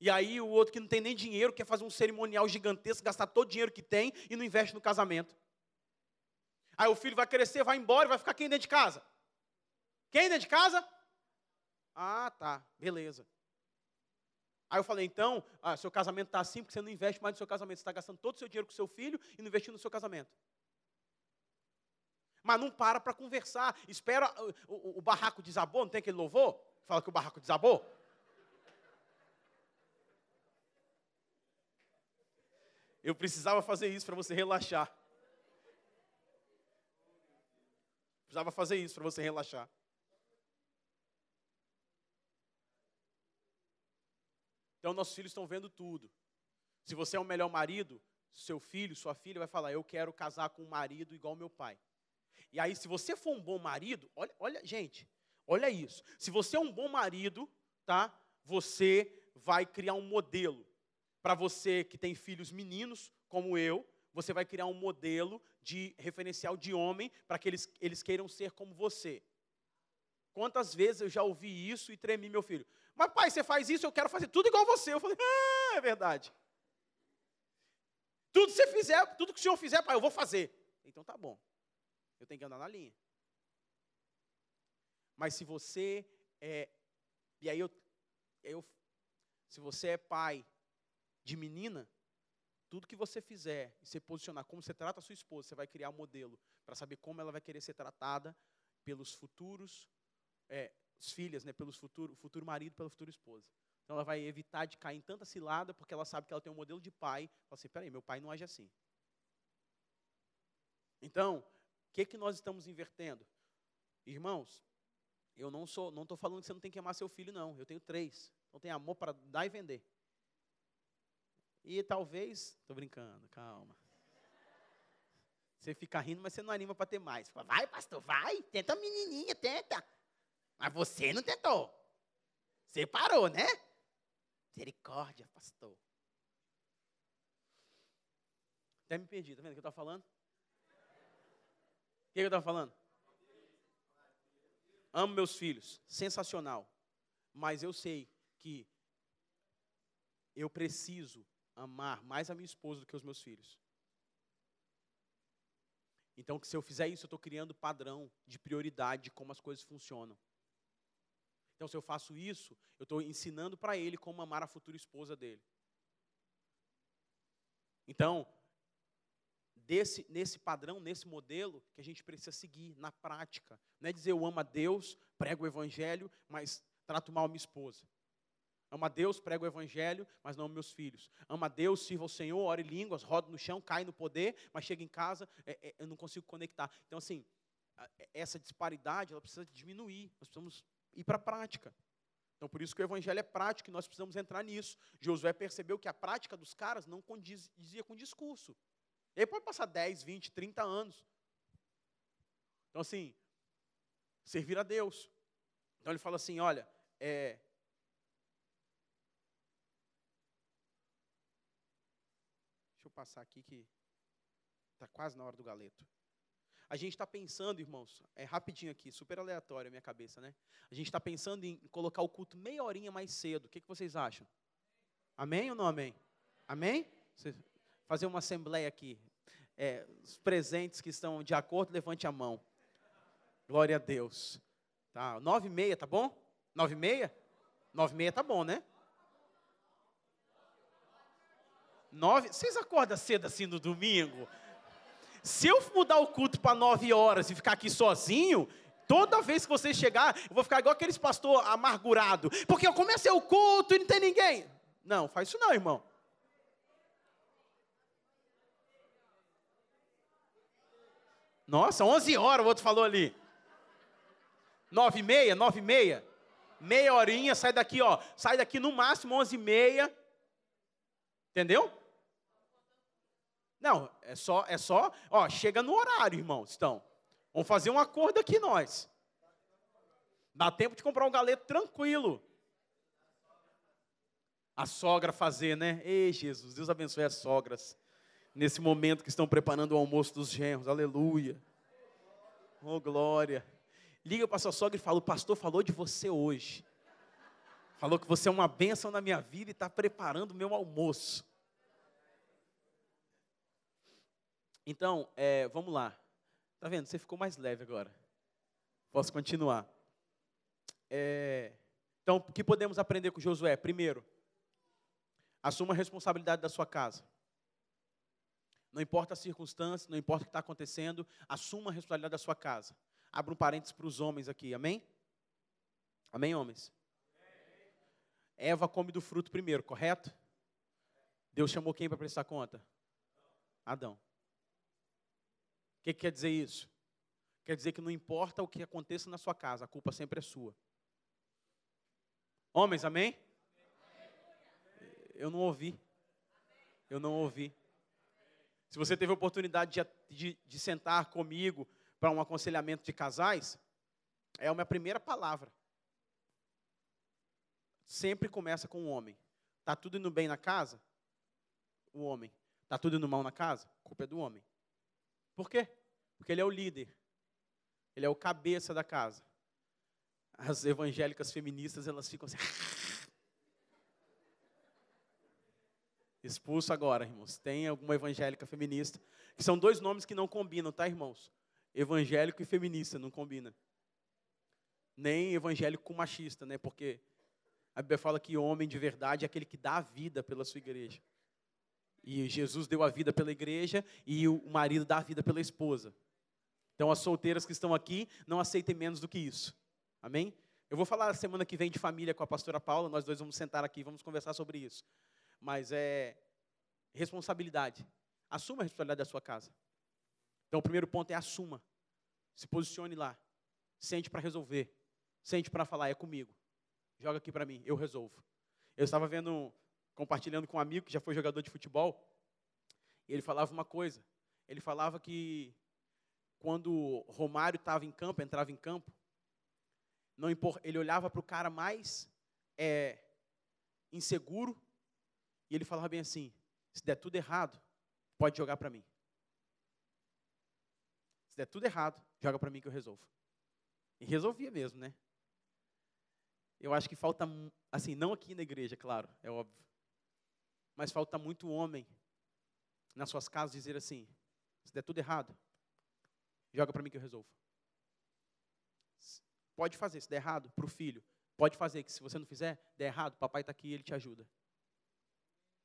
E aí o outro que não tem nem dinheiro, quer fazer um cerimonial gigantesco, gastar todo o dinheiro que tem e não investe no casamento. Aí o filho vai crescer, vai embora, vai ficar quem dentro de casa? Quem dentro de casa? Ah, tá, beleza. Aí eu falei, então, ah, seu casamento está assim porque você não investe mais no seu casamento. Você está gastando todo o seu dinheiro com seu filho e não investindo no seu casamento. Mas não para para conversar. Espera o, o, o, barraco desabou, não tem aquele louvor? Fala que o barraco desabou. Eu precisava fazer isso para você relaxar. Precisava fazer isso para você relaxar. Então, nossos filhos estão vendo tudo. Se você é o melhor marido, seu filho, sua filha vai falar: Eu quero casar com um marido igual meu pai. E aí, se você for um bom marido, olha, olha, gente, olha isso. Se você é um bom marido, tá? Você vai criar um modelo para você que tem filhos meninos, como eu. Você vai criar um modelo de referencial de homem para que eles, eles queiram ser como você. Quantas vezes eu já ouvi isso e tremi meu filho? Mas pai, você faz isso, eu quero fazer tudo igual você. Eu falei, ah, é verdade. Tudo que você fizer, tudo que o senhor fizer, pai, eu vou fazer. Então tá bom. Eu tenho que andar na linha. Mas se você é. E aí eu, eu. Se você é pai de menina, tudo que você fizer e se posicionar como você trata a sua esposa, você vai criar um modelo para saber como ela vai querer ser tratada pelos futuros é, as filhas, né, pelo futuro, futuro marido, pela futura esposa. Então ela vai evitar de cair em tanta cilada, porque ela sabe que ela tem um modelo de pai. Fala assim, peraí, meu pai não age assim. Então, o que, que nós estamos invertendo? Irmãos, eu não sou, não estou falando que você não tem que amar seu filho, não. Eu tenho três. Então tem amor para dar e vender. E talvez, estou brincando, calma. Você fica rindo, mas você não anima para ter mais. Fala, vai, pastor, vai, tenta menininha, tenta. Mas você não tentou. Você parou, né? Misericórdia, pastor. Até me perdi, tá vendo o que eu estou falando? O que eu estou falando? Amo meus filhos, sensacional. Mas eu sei que eu preciso amar mais a minha esposa do que os meus filhos. Então, que se eu fizer isso, eu estou criando padrão de prioridade de como as coisas funcionam. Então, se eu faço isso, eu estou ensinando para ele como amar a futura esposa dele. Então, desse, nesse padrão, nesse modelo, que a gente precisa seguir na prática. Não é dizer eu amo a Deus, prego o Evangelho, mas trato mal minha esposa. Ama a Deus, prego o Evangelho, mas não meus filhos. Ama a Deus, sirva ao Senhor, ore línguas, rodo no chão, cai no poder, mas chega em casa, é, é, eu não consigo conectar. Então, assim, essa disparidade, ela precisa diminuir. Nós precisamos ir para a prática. Então, por isso que o evangelho é prático e nós precisamos entrar nisso. Josué percebeu que a prática dos caras não condizia com o discurso. E aí pode passar 10, 20, 30 anos. Então, assim, servir a Deus. Então ele fala assim: olha, é, Deixa eu passar aqui que está quase na hora do galeto. A gente está pensando, irmãos, é rapidinho aqui, super aleatório a minha cabeça, né? A gente está pensando em colocar o culto meia horinha mais cedo. O que, que vocês acham? Amém ou não amém? Amém? Fazer uma assembleia aqui. É, os presentes que estão de acordo, levante a mão. Glória a Deus. Tá, nove e meia, tá bom? Nove e meia? Nove e meia tá bom, né? Nove? Vocês acordam cedo assim no domingo? Se eu mudar o culto para nove horas e ficar aqui sozinho, toda vez que você chegar, eu vou ficar igual aqueles pastor amargurado. Porque eu comecei o culto e não tem ninguém. Não, faz isso não, irmão. Nossa, 11 horas o outro falou ali. Nove e meia, nove e meia. Meia horinha, sai daqui, ó. Sai daqui no máximo onze e meia. Entendeu? Não, é só, é só, ó, chega no horário, irmãos, então. Vamos fazer um acordo aqui nós. Dá tempo de comprar um galeto tranquilo. A sogra fazer, né? Ei, Jesus, Deus abençoe as sogras. Nesse momento que estão preparando o almoço dos genros. Aleluia. Oh, glória. Liga para sua sogra e fala: O pastor falou de você hoje. Falou que você é uma bênção na minha vida e está preparando o meu almoço. Então, é, vamos lá. Tá vendo? Você ficou mais leve agora. Posso continuar. É, então, o que podemos aprender com Josué? Primeiro, assuma a responsabilidade da sua casa. Não importa a circunstância, não importa o que está acontecendo, assuma a responsabilidade da sua casa. Abra um parênteses para os homens aqui, amém? Amém, homens? Eva come do fruto primeiro, correto? Deus chamou quem para prestar conta? Adão que, que quer dizer isso? Quer dizer que não importa o que aconteça na sua casa, a culpa sempre é sua. Homens, amém? Eu não ouvi. Eu não ouvi. Se você teve a oportunidade de, de, de sentar comigo para um aconselhamento de casais, é a minha primeira palavra. Sempre começa com o homem. Está tudo indo bem na casa? O homem. Está tudo indo mal na casa? A culpa é do homem. Por quê? Porque ele é o líder. Ele é o cabeça da casa. As evangélicas feministas, elas ficam assim. Expulso agora, irmãos. Tem alguma evangélica feminista, que são dois nomes que não combinam, tá, irmãos? Evangélico e feminista não combina. Nem evangélico com machista, né? Porque a Bíblia fala que homem de verdade é aquele que dá a vida pela sua igreja. E Jesus deu a vida pela igreja e o marido dá a vida pela esposa. Então, as solteiras que estão aqui, não aceitem menos do que isso. Amém? Eu vou falar semana que vem de família com a pastora Paula, nós dois vamos sentar aqui, vamos conversar sobre isso. Mas é responsabilidade. Assuma a responsabilidade da sua casa. Então, o primeiro ponto é assuma. Se posicione lá. Sente para resolver. Sente para falar, é comigo. Joga aqui para mim, eu resolvo. Eu estava vendo compartilhando com um amigo que já foi jogador de futebol, e ele falava uma coisa. Ele falava que quando Romário estava em campo, entrava em campo, não ele olhava para o cara mais é, inseguro e ele falava bem assim: se der tudo errado, pode jogar para mim. Se der tudo errado, joga para mim que eu resolvo. E resolvia mesmo, né? Eu acho que falta, assim, não aqui na igreja, claro, é óbvio. Mas falta muito homem nas suas casas dizer assim: se der tudo errado, joga para mim que eu resolvo. Pode fazer, se der errado, para o filho. Pode fazer, que se você não fizer, der errado, papai está aqui e ele te ajuda.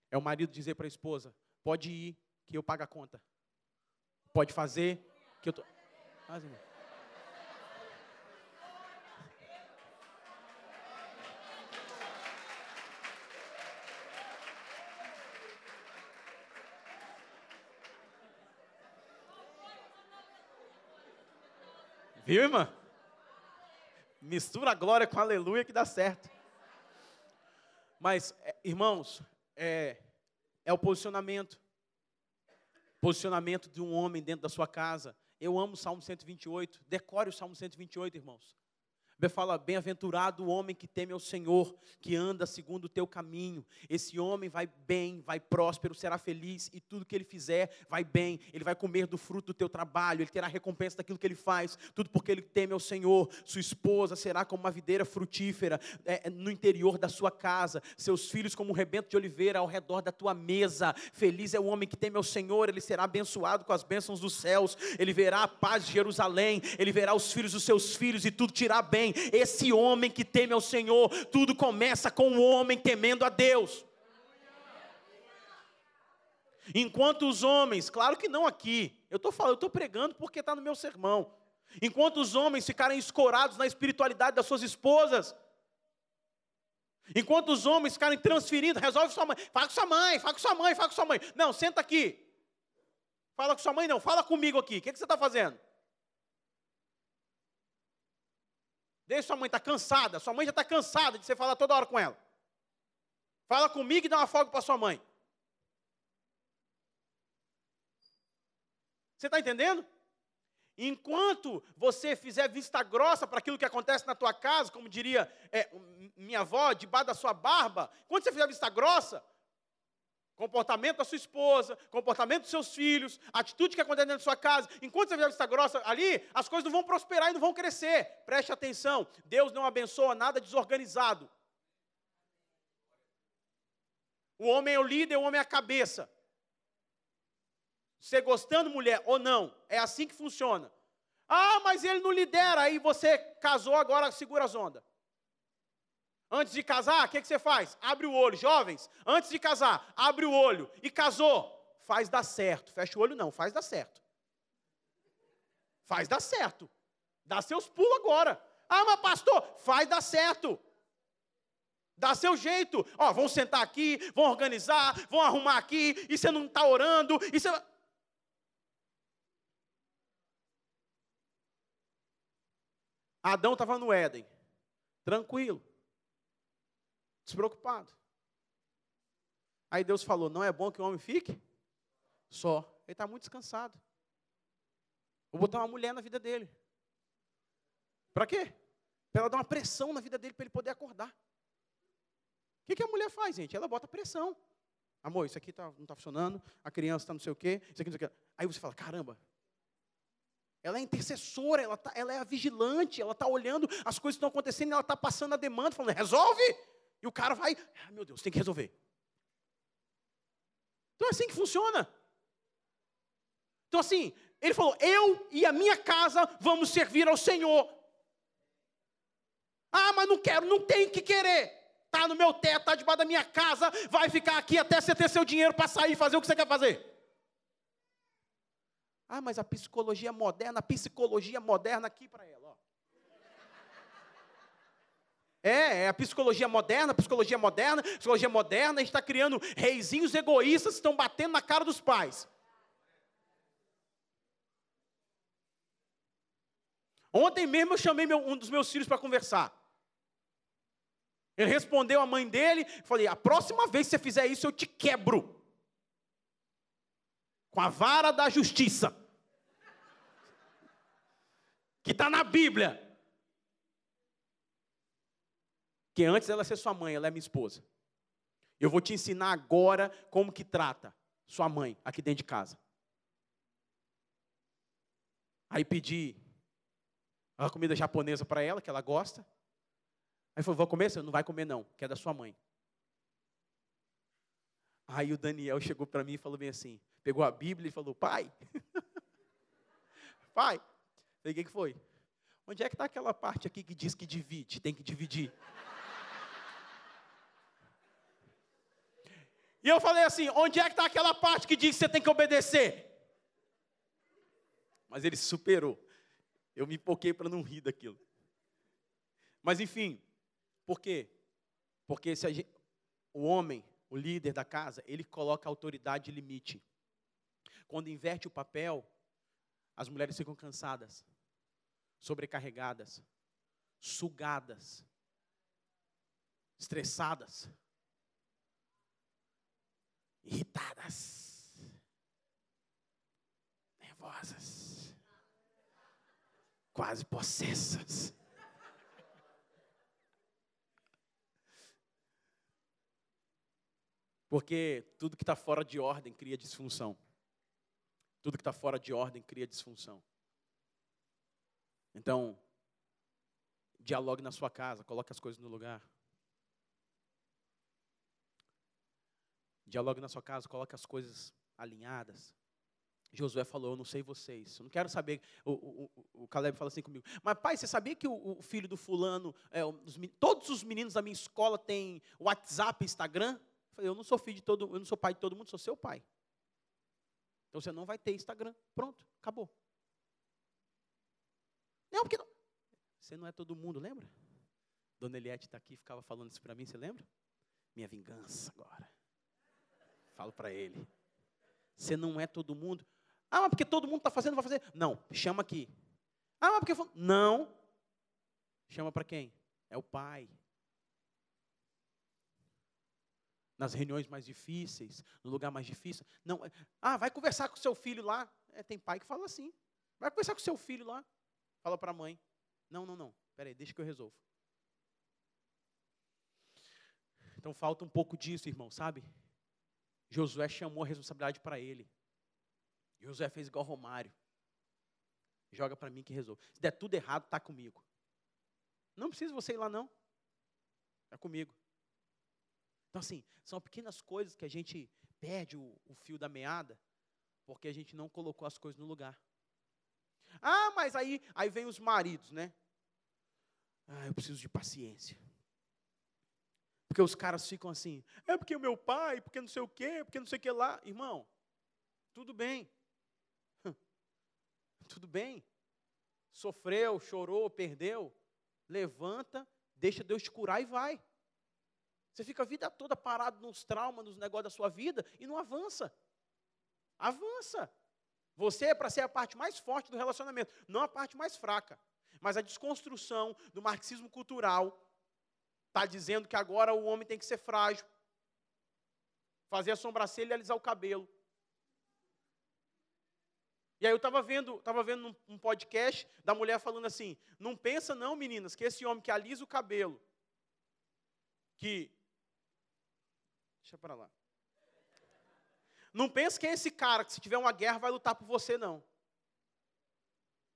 É o marido dizer para a esposa: pode ir, que eu pago a conta. Pode fazer, que eu tô. Viu, irmã? Mistura a glória com aleluia que dá certo. Mas, é, irmãos, é, é o posicionamento. Posicionamento de um homem dentro da sua casa. Eu amo o Salmo 128. Decore o Salmo 128, irmãos. Bíblia fala: Bem-aventurado o homem que teme ao Senhor, que anda segundo o teu caminho. Esse homem vai bem, vai próspero, será feliz e tudo que ele fizer vai bem. Ele vai comer do fruto do teu trabalho, ele terá recompensa daquilo que ele faz, tudo porque ele teme ao Senhor. Sua esposa será como uma videira frutífera é, no interior da sua casa, seus filhos como um rebento de oliveira ao redor da tua mesa. Feliz é o homem que teme ao Senhor, ele será abençoado com as bênçãos dos céus, ele verá a paz de Jerusalém, ele verá os filhos dos seus filhos e tudo te irá bem esse homem que teme ao Senhor, tudo começa com o homem temendo a Deus. Enquanto os homens, claro que não aqui, eu estou falando, eu estou pregando porque está no meu sermão. Enquanto os homens ficarem escorados na espiritualidade das suas esposas, enquanto os homens ficarem transferindo, resolve sua mãe, fala com sua mãe, fala com sua mãe, fala com sua mãe. Não, senta aqui. Fala com sua mãe, não, fala comigo aqui. O que, que você está fazendo? Deixa sua mãe estar tá cansada. Sua mãe já está cansada de você falar toda hora com ela. Fala comigo e dá uma folga para sua mãe. Você está entendendo? Enquanto você fizer vista grossa para aquilo que acontece na tua casa, como diria é, minha avó, debaixo da sua barba, quando você fizer vista grossa, Comportamento da sua esposa, comportamento dos seus filhos, atitude que acontece dentro da sua casa. Enquanto você viver vista grossa ali, as coisas não vão prosperar e não vão crescer. Preste atenção, Deus não abençoa nada desorganizado. O homem é o líder, o homem é a cabeça. Você gostando, mulher, ou não, é assim que funciona. Ah, mas ele não lidera, aí você casou, agora segura as ondas. Antes de casar, o que, que você faz? Abre o olho. Jovens, antes de casar, abre o olho. E casou, faz dar certo. Fecha o olho, não, faz dar certo. Faz dar certo. Dá seus pulos agora. Ah, mas pastor, faz dar certo. Dá seu jeito. Ó, vão sentar aqui, vão organizar, vão arrumar aqui, e você não está orando, e você. Adão estava no Éden, tranquilo despreocupado. Aí Deus falou: não é bom que o homem fique só. Ele está muito descansado. Vou botar uma mulher na vida dele. Para quê? Para ela dar uma pressão na vida dele para ele poder acordar. O que, que a mulher faz, gente? Ela bota pressão. Amor, isso aqui tá, não está funcionando, a criança está não sei o quê, isso aqui não sei o quê. Aí você fala, caramba, ela é intercessora, ela, tá, ela é a vigilante, ela está olhando as coisas que estão acontecendo, ela está passando a demanda, falando, resolve! E o cara vai, ah, meu Deus, tem que resolver. Então é assim que funciona. Então assim, ele falou: Eu e a minha casa vamos servir ao Senhor. Ah, mas não quero, não tem que querer. Está no meu teto, está debaixo da minha casa, vai ficar aqui até você ter seu dinheiro para sair e fazer o que você quer fazer. Ah, mas a psicologia moderna, a psicologia moderna aqui para ela. É, é a psicologia moderna, psicologia moderna, psicologia moderna, a gente está criando reizinhos egoístas que estão batendo na cara dos pais. Ontem mesmo eu chamei meu, um dos meus filhos para conversar. Ele respondeu à mãe dele, falei: a próxima vez que você fizer isso, eu te quebro. Com a vara da justiça. Que está na Bíblia. Que antes dela ser sua mãe, ela é minha esposa. Eu vou te ensinar agora como que trata sua mãe aqui dentro de casa. Aí pedi a comida japonesa para ela, que ela gosta. Aí falou, vou comer? Você não vai comer não, que é da sua mãe. Aí o Daniel chegou para mim e falou bem assim, pegou a Bíblia e falou, pai, pai, o que foi? Onde é que está aquela parte aqui que diz que divide, tem que dividir? E eu falei assim: onde é que está aquela parte que diz que você tem que obedecer? Mas ele superou. Eu me poquei para não rir daquilo. Mas enfim, por quê? Porque se gente, o homem, o líder da casa, ele coloca autoridade e limite. Quando inverte o papel, as mulheres ficam cansadas, sobrecarregadas, sugadas, estressadas irritadas. nervosas, quase possessas. Porque tudo que está fora de ordem cria disfunção. Tudo que está fora de ordem cria disfunção. Então, dialogue na sua casa, coloque as coisas no lugar. Dialogue na sua casa, coloque as coisas alinhadas. Josué falou: Eu não sei vocês, eu não quero saber. O, o, o Caleb fala assim comigo: Mas pai, você sabia que o, o filho do fulano, é, os, todos os meninos da minha escola têm WhatsApp, Instagram? Eu falei: Eu não sou filho de todo, eu não sou pai de todo mundo, sou seu pai. Então você não vai ter Instagram. Pronto, acabou. Não, porque não. Você não é todo mundo, lembra? Dona Eliette está aqui, ficava falando isso para mim, você lembra? Minha vingança agora. Falo para ele. Você não é todo mundo. Ah, mas porque todo mundo está fazendo, vai fazer. Não, chama aqui. Ah, mas porque. Não. Chama para quem? É o pai. Nas reuniões mais difíceis, no lugar mais difícil. Não. Ah, vai conversar com seu filho lá. É, tem pai que fala assim. Vai conversar com seu filho lá. Fala para a mãe. Não, não, não. Peraí, deixa que eu resolvo. Então falta um pouco disso, irmão, sabe? Josué chamou a responsabilidade para ele. Josué fez igual Romário. Joga para mim que resolve. Se der tudo errado, está comigo. Não precisa você ir lá, não. Está comigo. Então, assim, são pequenas coisas que a gente perde o, o fio da meada, porque a gente não colocou as coisas no lugar. Ah, mas aí, aí vem os maridos, né? Ah, eu preciso de paciência. Porque os caras ficam assim, é porque o meu pai, porque não sei o quê, porque não sei o que lá. Irmão, tudo bem. Tudo bem. Sofreu, chorou, perdeu. Levanta, deixa Deus te curar e vai. Você fica a vida toda parado nos traumas, nos negócios da sua vida e não avança. Avança. Você é para ser a parte mais forte do relacionamento, não a parte mais fraca. Mas a desconstrução do marxismo cultural Está dizendo que agora o homem tem que ser frágil. Fazer a sobrancelha e alisar o cabelo. E aí eu estava vendo, tava vendo um, podcast da mulher falando assim: não pensa não, meninas, que esse homem que alisa o cabelo, que. Deixa para lá. Não pensa que é esse cara que se tiver uma guerra vai lutar por você, não.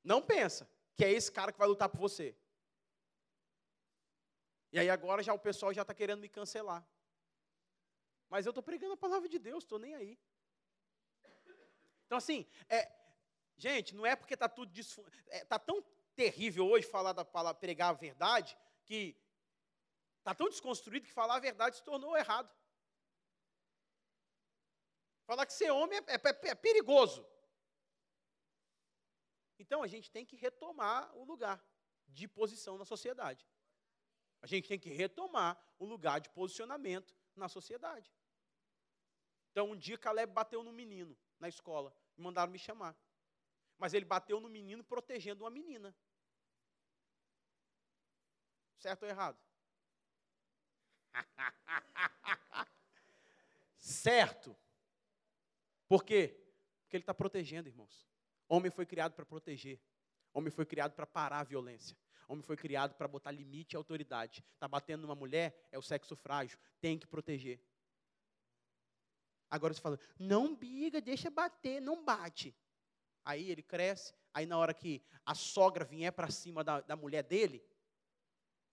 Não pensa que é esse cara que vai lutar por você. E aí agora já o pessoal já está querendo me cancelar. Mas eu estou pregando a palavra de Deus, estou nem aí. Então assim, é, gente, não é porque está tudo está é, tá tão terrível hoje falar da palavra, pregar a verdade, que está tão desconstruído que falar a verdade se tornou errado. Falar que ser homem é, é, é perigoso. Então a gente tem que retomar o lugar de posição na sociedade. A gente tem que retomar o lugar de posicionamento na sociedade. Então, um dia Caleb bateu no menino na escola e mandaram me chamar. Mas ele bateu no menino protegendo uma menina. Certo ou errado? certo. Por quê? Porque ele está protegendo, irmãos. Homem foi criado para proteger. Homem foi criado para parar a violência. Homem foi criado para botar limite e autoridade. Está batendo numa mulher, é o sexo frágil, tem que proteger. Agora você fala, não briga, deixa bater, não bate. Aí ele cresce, aí na hora que a sogra vier para cima da, da mulher dele,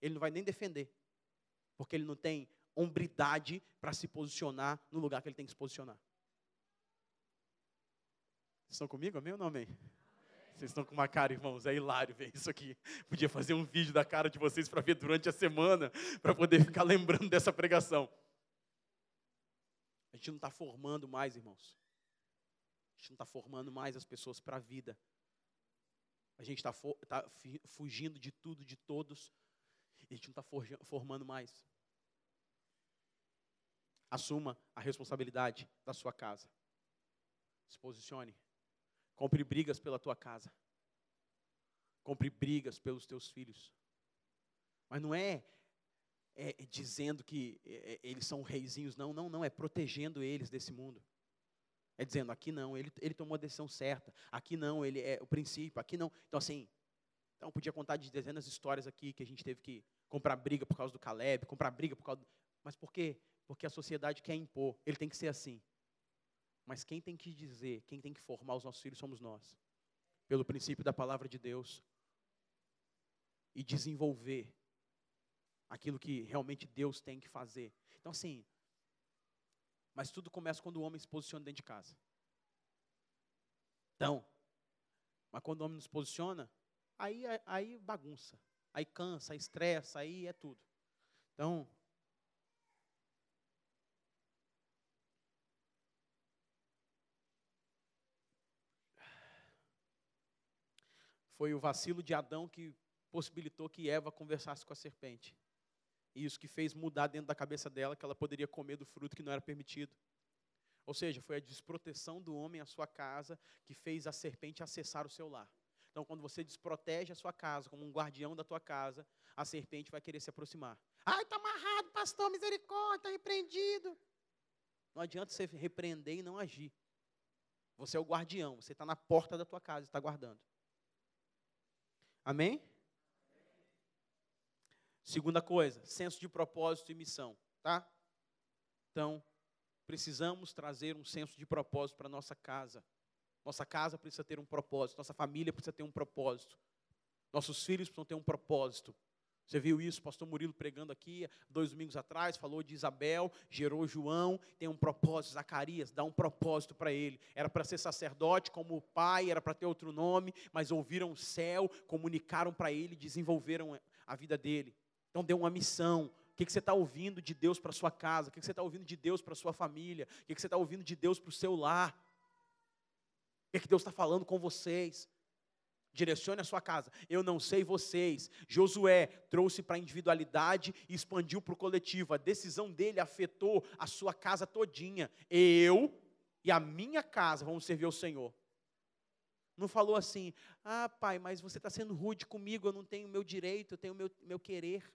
ele não vai nem defender. Porque ele não tem hombridade para se posicionar no lugar que ele tem que se posicionar. Estão comigo? Amém ou não amém? Vocês estão com uma cara, irmãos, é hilário ver isso aqui. Podia fazer um vídeo da cara de vocês para ver durante a semana, para poder ficar lembrando dessa pregação. A gente não está formando mais, irmãos. A gente não está formando mais as pessoas para a vida. A gente está tá fugindo de tudo, de todos. E a gente não está formando mais. Assuma a responsabilidade da sua casa. Se posicione. Compre brigas pela tua casa. Compre brigas pelos teus filhos. Mas não é, é, é dizendo que é, é, eles são reizinhos, não, não, não, é protegendo eles desse mundo. É dizendo, aqui não, ele, ele tomou a decisão certa. Aqui não, ele é o princípio. Aqui não. Então, assim, então podia contar de dezenas de histórias aqui que a gente teve que comprar briga por causa do Caleb, comprar briga por causa. Do... Mas por quê? Porque a sociedade quer impor. Ele tem que ser assim. Mas quem tem que dizer, quem tem que formar os nossos filhos somos nós. Pelo princípio da palavra de Deus. E desenvolver aquilo que realmente Deus tem que fazer. Então, assim, mas tudo começa quando o homem se posiciona dentro de casa. Então, mas quando o homem não se posiciona, aí, aí bagunça. Aí cansa, aí estressa, aí é tudo. Então, foi o vacilo de Adão que possibilitou que Eva conversasse com a serpente. E isso que fez mudar dentro da cabeça dela que ela poderia comer do fruto que não era permitido. Ou seja, foi a desproteção do homem à sua casa que fez a serpente acessar o seu lar. Então, quando você desprotege a sua casa como um guardião da tua casa, a serpente vai querer se aproximar. Ai, está amarrado, pastor, misericórdia, está repreendido. Não adianta você repreender e não agir. Você é o guardião, você está na porta da tua casa, está guardando. Amém? Segunda coisa, senso de propósito e missão, tá? Então, precisamos trazer um senso de propósito para nossa casa. Nossa casa precisa ter um propósito, nossa família precisa ter um propósito. Nossos filhos precisam ter um propósito. Você viu isso, pastor Murilo pregando aqui dois domingos atrás, falou de Isabel, gerou João, tem um propósito, Zacarias, dá um propósito para ele. Era para ser sacerdote como o pai, era para ter outro nome, mas ouviram o céu, comunicaram para ele, desenvolveram a vida dele. Então deu uma missão. O que, você está ouvindo de Deus para sua casa? O que, você está ouvindo de Deus para sua família? O que, você está ouvindo de Deus para o seu lar? O que, que Deus está falando com vocês? Direcione a sua casa. Eu não sei vocês. Josué trouxe para a individualidade e expandiu para o coletivo. A decisão dele afetou a sua casa todinha. Eu e a minha casa vamos servir ao Senhor. Não falou assim, ah, pai, mas você está sendo rude comigo, eu não tenho meu direito, eu tenho meu, meu querer.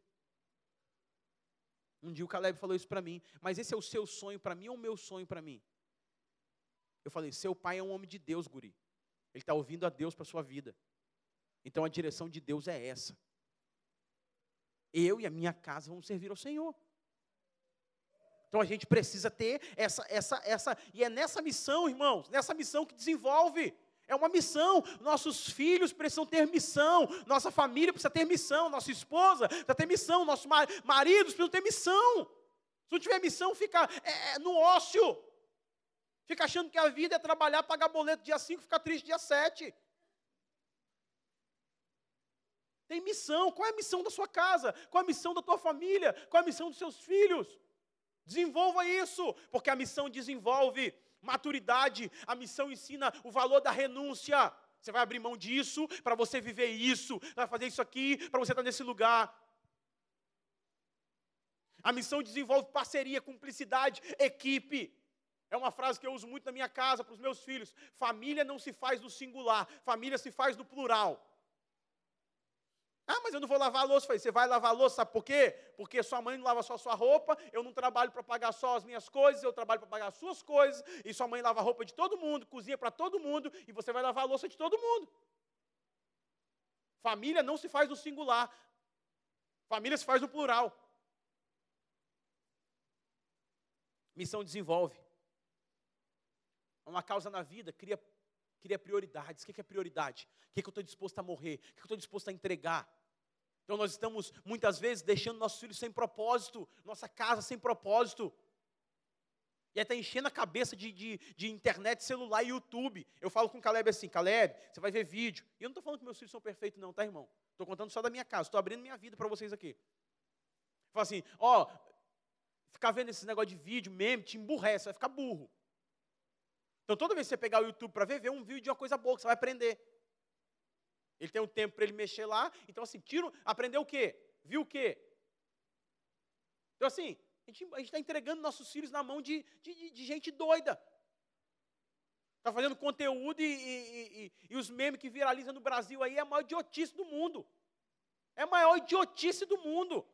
Um dia o Caleb falou isso para mim, mas esse é o seu sonho para mim ou o meu sonho para mim? Eu falei, seu pai é um homem de Deus, guri. Ele está ouvindo a Deus para a sua vida. Então a direção de Deus é essa. Eu e a minha casa vamos servir ao Senhor. Então a gente precisa ter essa, essa, essa, e é nessa missão, irmãos, nessa missão que desenvolve. É uma missão. Nossos filhos precisam ter missão. Nossa família precisa ter missão. Nossa esposa precisa ter missão. Nossos maridos precisam ter missão. Se não tiver missão, fica é, é, no ócio. Fica achando que a vida é trabalhar, pagar boleto dia 5, ficar triste dia 7. Tem missão. Qual é a missão da sua casa? Qual é a missão da tua família? Qual é a missão dos seus filhos? Desenvolva isso, porque a missão desenvolve maturidade. A missão ensina o valor da renúncia. Você vai abrir mão disso para você viver isso, vai fazer isso aqui para você estar nesse lugar. A missão desenvolve parceria, cumplicidade, equipe. É uma frase que eu uso muito na minha casa para os meus filhos. Família não se faz no singular, família se faz no plural. Ah, mas eu não vou lavar a louça. falei, você vai lavar a louça, sabe por quê? Porque sua mãe não lava só sua roupa, eu não trabalho para pagar só as minhas coisas, eu trabalho para pagar as suas coisas, e sua mãe lava a roupa de todo mundo, cozinha para todo mundo, e você vai lavar a louça de todo mundo. Família não se faz no singular, família se faz no plural. Missão desenvolve. Uma causa na vida cria, cria prioridades. O que é prioridade? O que, é que eu estou disposto a morrer? O que, é que eu estou disposto a entregar? Então nós estamos muitas vezes deixando nossos filhos sem propósito, nossa casa sem propósito. E aí está enchendo a cabeça de, de, de, internet, celular e YouTube. Eu falo com o Caleb assim, Caleb, você vai ver vídeo. E eu não estou falando que meus filhos são perfeitos, não, tá, irmão? Estou contando só da minha casa, estou abrindo minha vida para vocês aqui. Fala assim, ó, ficar vendo esse negócio de vídeo, meme, te emburrece, vai ficar burro. Então toda vez que você pegar o YouTube para ver, vê um vídeo de uma coisa boa que você vai aprender. Ele tem um tempo para ele mexer lá. Então, assim, tiro, aprendeu o quê? Viu o quê? Então, assim, a gente está entregando nossos filhos na mão de, de, de gente doida. Está fazendo conteúdo e, e, e, e, os memes que viralizam no Brasil aí é a maior idiotice do mundo. É a maior idiotice do mundo.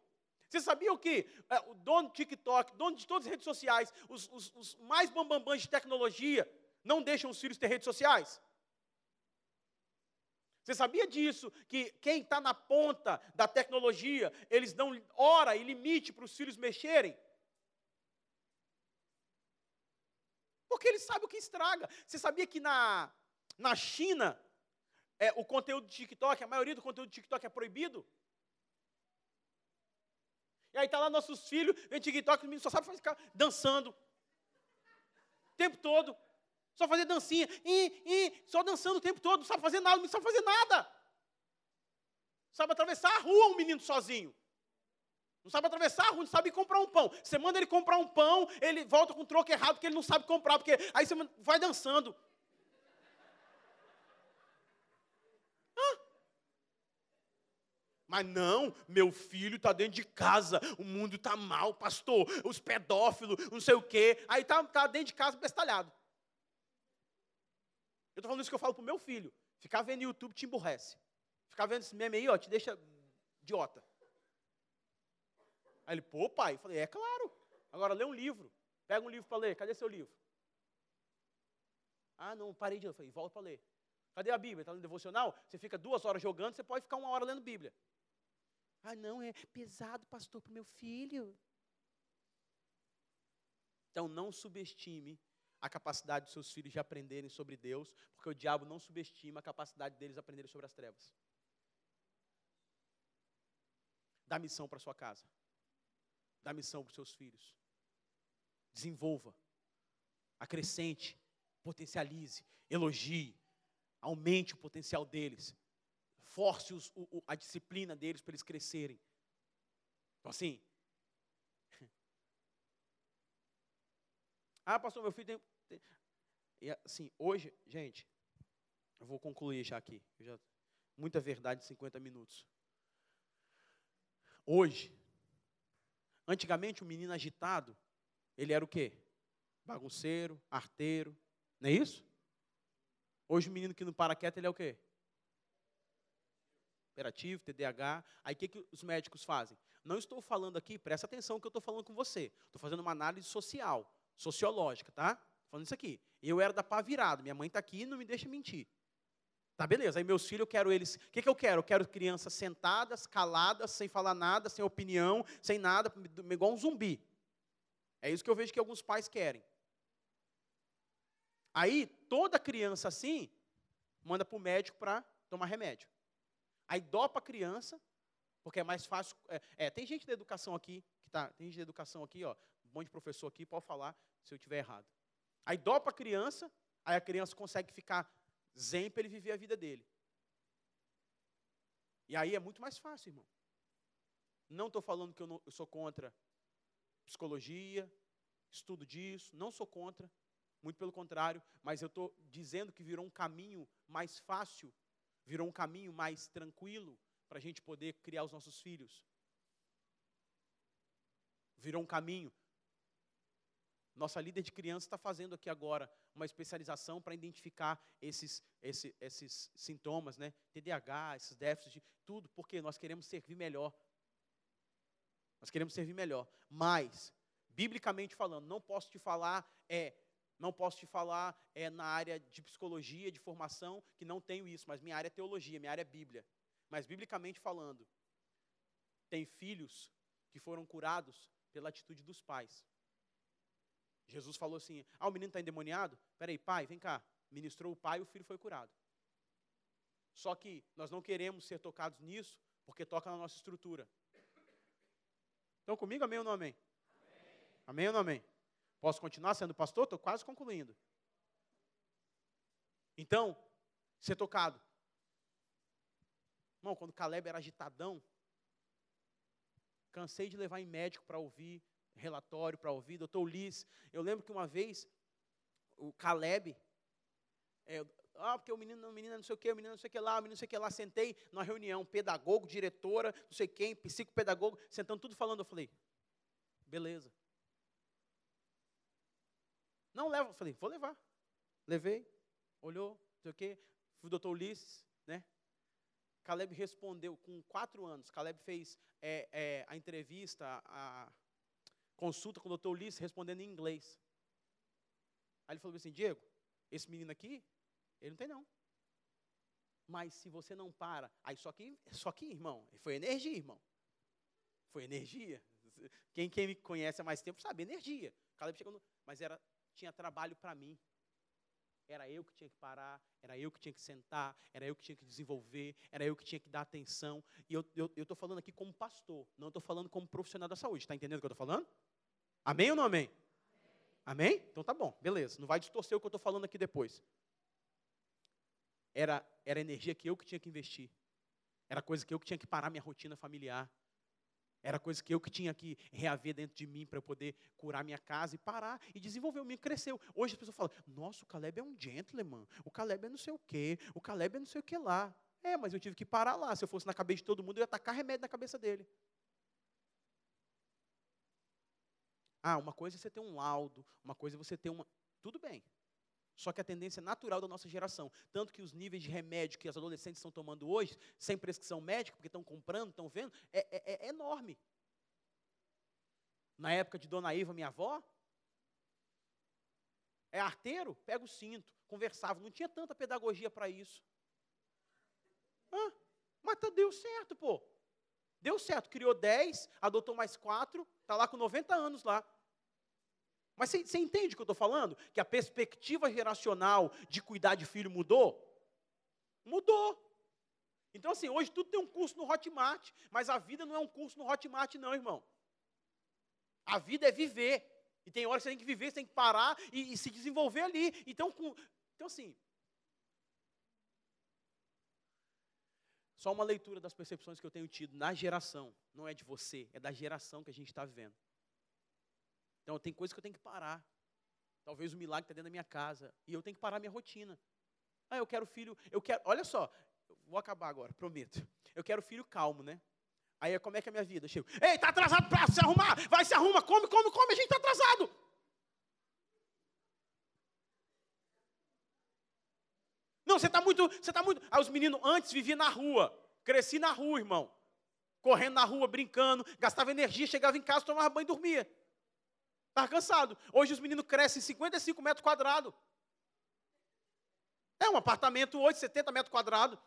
Você sabia o que é, o dono do TikTok, dono de todas as redes sociais, os, os, os mais bambambãs de tecnologia, não deixam os filhos ter redes sociais? Você sabia disso? Que quem está na ponta da tecnologia, eles dão hora e limite para os filhos mexerem? Porque eles sabem o que estraga. Você sabia que na, na China, é, o conteúdo de TikTok, a maioria do conteúdo de TikTok é proibido? E aí tá lá nossos filhos, vem TikTok, os meninos só sabem ficar dançando. O tempo todo. Só fazer dancinha. E, e, só dançando o tempo todo. Não sabe fazer nada, não sabe fazer nada. sabe atravessar a rua um menino sozinho. Não sabe atravessar a rua, não sabe comprar um pão. Você manda ele comprar um pão, ele volta com o troco errado porque ele não sabe comprar. Porque aí você vai dançando. Mas não, meu filho está dentro de casa, o mundo está mal, pastor, os pedófilos, não sei o quê. Aí está tá dentro de casa bestalhado. Eu estou falando isso que eu falo para o meu filho. Ficar vendo YouTube te emburrece. Ficar vendo esse meme aí, ó, te deixa idiota. Aí ele, pô, pai. Eu falei, é claro. Agora lê um livro. Pega um livro para ler. Cadê seu livro? Ah, não, parei de ler. Eu falei, volta para ler. Cadê a Bíblia? Está no devocional? Você fica duas horas jogando, você pode ficar uma hora lendo Bíblia. Ah, não, é pesado, pastor, para o meu filho. Então, não subestime a capacidade dos seus filhos de aprenderem sobre Deus, porque o diabo não subestima a capacidade deles de aprenderem sobre as trevas. Dá missão para sua casa. Dá missão para os seus filhos. Desenvolva. Acrescente. Potencialize. Elogie. Aumente o potencial deles force os, o, a disciplina deles para eles crescerem. Então, assim. Ah, pastor, meu filho tem. E, assim, hoje, gente, eu vou concluir já aqui. Já, muita verdade em 50 minutos. Hoje, antigamente o menino agitado, ele era o quê? Bagunceiro, arteiro, não é isso? Hoje o menino que não para quieto, ele é o quê? hiperativo, TDAH. Aí o que, que os médicos fazem? Não estou falando aqui, presta atenção que eu estou falando com você. Estou fazendo uma análise social, sociológica, tá? Falando isso aqui. Eu era da pá virado, minha mãe está aqui e não me deixa mentir. Tá, beleza. Aí meus filhos, eu quero eles. O que, que eu quero? Eu quero crianças sentadas, caladas, sem falar nada, sem opinião, sem nada, igual um zumbi. É isso que eu vejo que alguns pais querem. Aí, toda criança assim, manda para o médico para tomar remédio. Aí dopa a criança, porque é mais fácil. É, é, tem gente da educação aqui, que tá, tem gente da educação aqui, ó, um monte de professor aqui, pode falar se eu estiver errado. Aí dopa a criança, aí a criança consegue ficar zen para ele viver a vida dele. E aí é muito mais fácil, irmão. Não estou falando que eu, não, eu sou contra psicologia, estudo disso, não sou contra, muito pelo contrário, mas eu estou dizendo que virou um caminho mais fácil virou um caminho mais tranquilo para a gente poder criar os nossos filhos. Virou um caminho. Nossa líder de criança está fazendo aqui agora uma especialização para identificar esses, esses, esses sintomas, né? TDAH, esses déficits, tudo, porque nós queremos servir melhor. Nós queremos servir melhor. Mas, biblicamente falando, não posso te falar é, não posso te falar é, na área de psicologia, de formação, que não tenho isso, mas minha área é teologia, minha área é Bíblia. Mas, biblicamente falando, tem filhos que foram curados pela atitude dos pais. Jesus falou assim: Ah, o menino está endemoniado? Peraí, pai, vem cá. Ministrou o pai e o filho foi curado. Só que nós não queremos ser tocados nisso, porque toca na nossa estrutura. Estão comigo? Amém ou não amém? Amém, amém ou não amém? Posso continuar sendo pastor? Estou quase concluindo. Então, ser tocado. Irmão, quando Caleb era agitadão, cansei de levar em médico para ouvir relatório, para ouvir. Doutor Ulisses, eu lembro que uma vez, o Caleb, é, ah, porque o menino, o menino não sei o que, o menino não sei o que lá, o menino não sei o que lá, sentei numa reunião, pedagogo, diretora, não sei quem, psicopedagogo, sentando tudo falando, eu falei, beleza. Não leva. Eu falei, vou levar. Levei, olhou, não sei o. Fui o doutor Ulisses, né? Caleb respondeu com quatro anos. Caleb fez é, é, a entrevista, a consulta com o doutor Ulisses respondendo em inglês. Aí ele falou assim, Diego, Esse menino aqui, ele não tem não. Mas se você não para, aí só que, só que, irmão, foi energia, irmão. Foi energia. Quem, quem me conhece há mais tempo sabe, energia. Caleb chegou no, mas era, tinha trabalho para mim. Era eu que tinha que parar, era eu que tinha que sentar, era eu que tinha que desenvolver, era eu que tinha que dar atenção. E eu estou falando aqui como pastor, não estou falando como profissional da saúde. Está entendendo o que eu estou falando? Amém ou não amém? Amém? Então tá bom, beleza. Não vai distorcer o que eu estou falando aqui depois. Era, era energia que eu que tinha que investir. Era coisa que eu que tinha que parar minha rotina familiar. Era coisa que eu que tinha que reaver dentro de mim para eu poder curar minha casa e parar e desenvolver. O meu cresceu. Hoje as pessoas falam: Nossa, o Caleb é um gentleman. O Caleb é não sei o quê. O Caleb é não sei o que lá. É, mas eu tive que parar lá. Se eu fosse na cabeça de todo mundo, eu ia tacar remédio na cabeça dele. Ah, uma coisa é você ter um laudo, uma coisa é você ter uma. Tudo bem. Só que a tendência natural da nossa geração, tanto que os níveis de remédio que as adolescentes estão tomando hoje, sem prescrição médica, porque estão comprando, estão vendo, é, é, é enorme. Na época de Dona Iva, minha avó, é arteiro, pega o cinto, conversava, não tinha tanta pedagogia para isso. Mas tá, deu certo, pô. Deu certo, criou 10, adotou mais 4, está lá com 90 anos lá. Mas você, você entende o que eu estou falando? Que a perspectiva geracional de cuidar de filho mudou? Mudou. Então, assim, hoje tudo tem um curso no Hotmart, mas a vida não é um curso no Hotmart, não, irmão. A vida é viver. E tem horas que você tem que viver, você tem que parar e, e se desenvolver ali. Então, com, então, assim. Só uma leitura das percepções que eu tenho tido na geração. Não é de você, é da geração que a gente está vivendo. Então, tem coisas que eu tenho que parar. Talvez o milagre está dentro da minha casa. E eu tenho que parar a minha rotina. Ah, eu quero filho, eu quero. Olha só, vou acabar agora, prometo. Eu quero filho calmo, né? Aí como é que é a minha vida? Chego, ei, tá atrasado para se arrumar, vai se arruma, come, come, come, a gente está atrasado. Não, você está muito, você está muito. Aí os meninos antes viviam na rua, cresci na rua, irmão. Correndo na rua, brincando, gastava energia, chegava em casa, tomava banho e dormia. Estava cansado. Hoje os meninos crescem 55 metros quadrados. É um apartamento 8, 70 metros quadrados.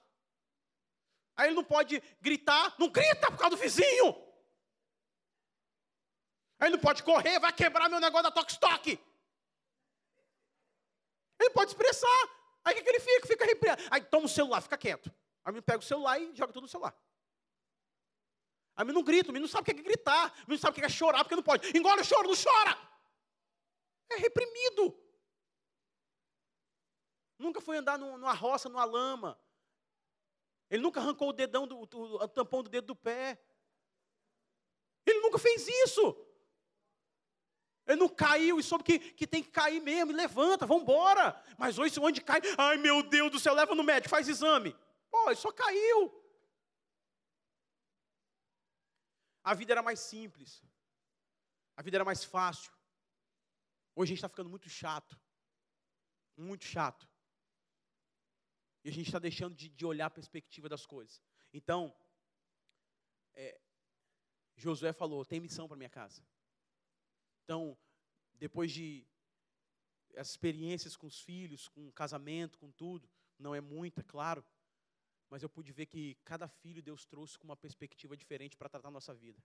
Aí ele não pode gritar, não grita por causa do vizinho. Aí ele não pode correr, vai quebrar meu negócio da Tokstok. Ele pode expressar. Aí o que, que ele fica? Fica repreendendo. Aí toma o celular, fica quieto. Aí ele pega o celular e joga tudo no celular. A mim não grita, mim não sabe o que é gritar, a mim não sabe o que é chorar, porque não pode. Engole o choro, não chora. É reprimido. Nunca foi andar numa roça, numa lama. Ele nunca arrancou o dedão, do, o, o tampão do dedo do pé. Ele nunca fez isso. Ele não caiu e soube que, que tem que cair mesmo, levanta, vamos embora. Mas hoje, onde cai, ai meu Deus do céu, leva no médico, faz exame. Pô, ele só caiu. A vida era mais simples. A vida era mais fácil. Hoje a gente está ficando muito chato. Muito chato. E a gente está deixando de, de, olhar a perspectiva das coisas. Então, é, Josué falou: tem missão para minha casa. Então, depois de as experiências com os filhos, com o casamento, com tudo, não é muita, claro, mas eu pude ver que cada filho Deus trouxe com uma perspectiva diferente para tratar a nossa vida.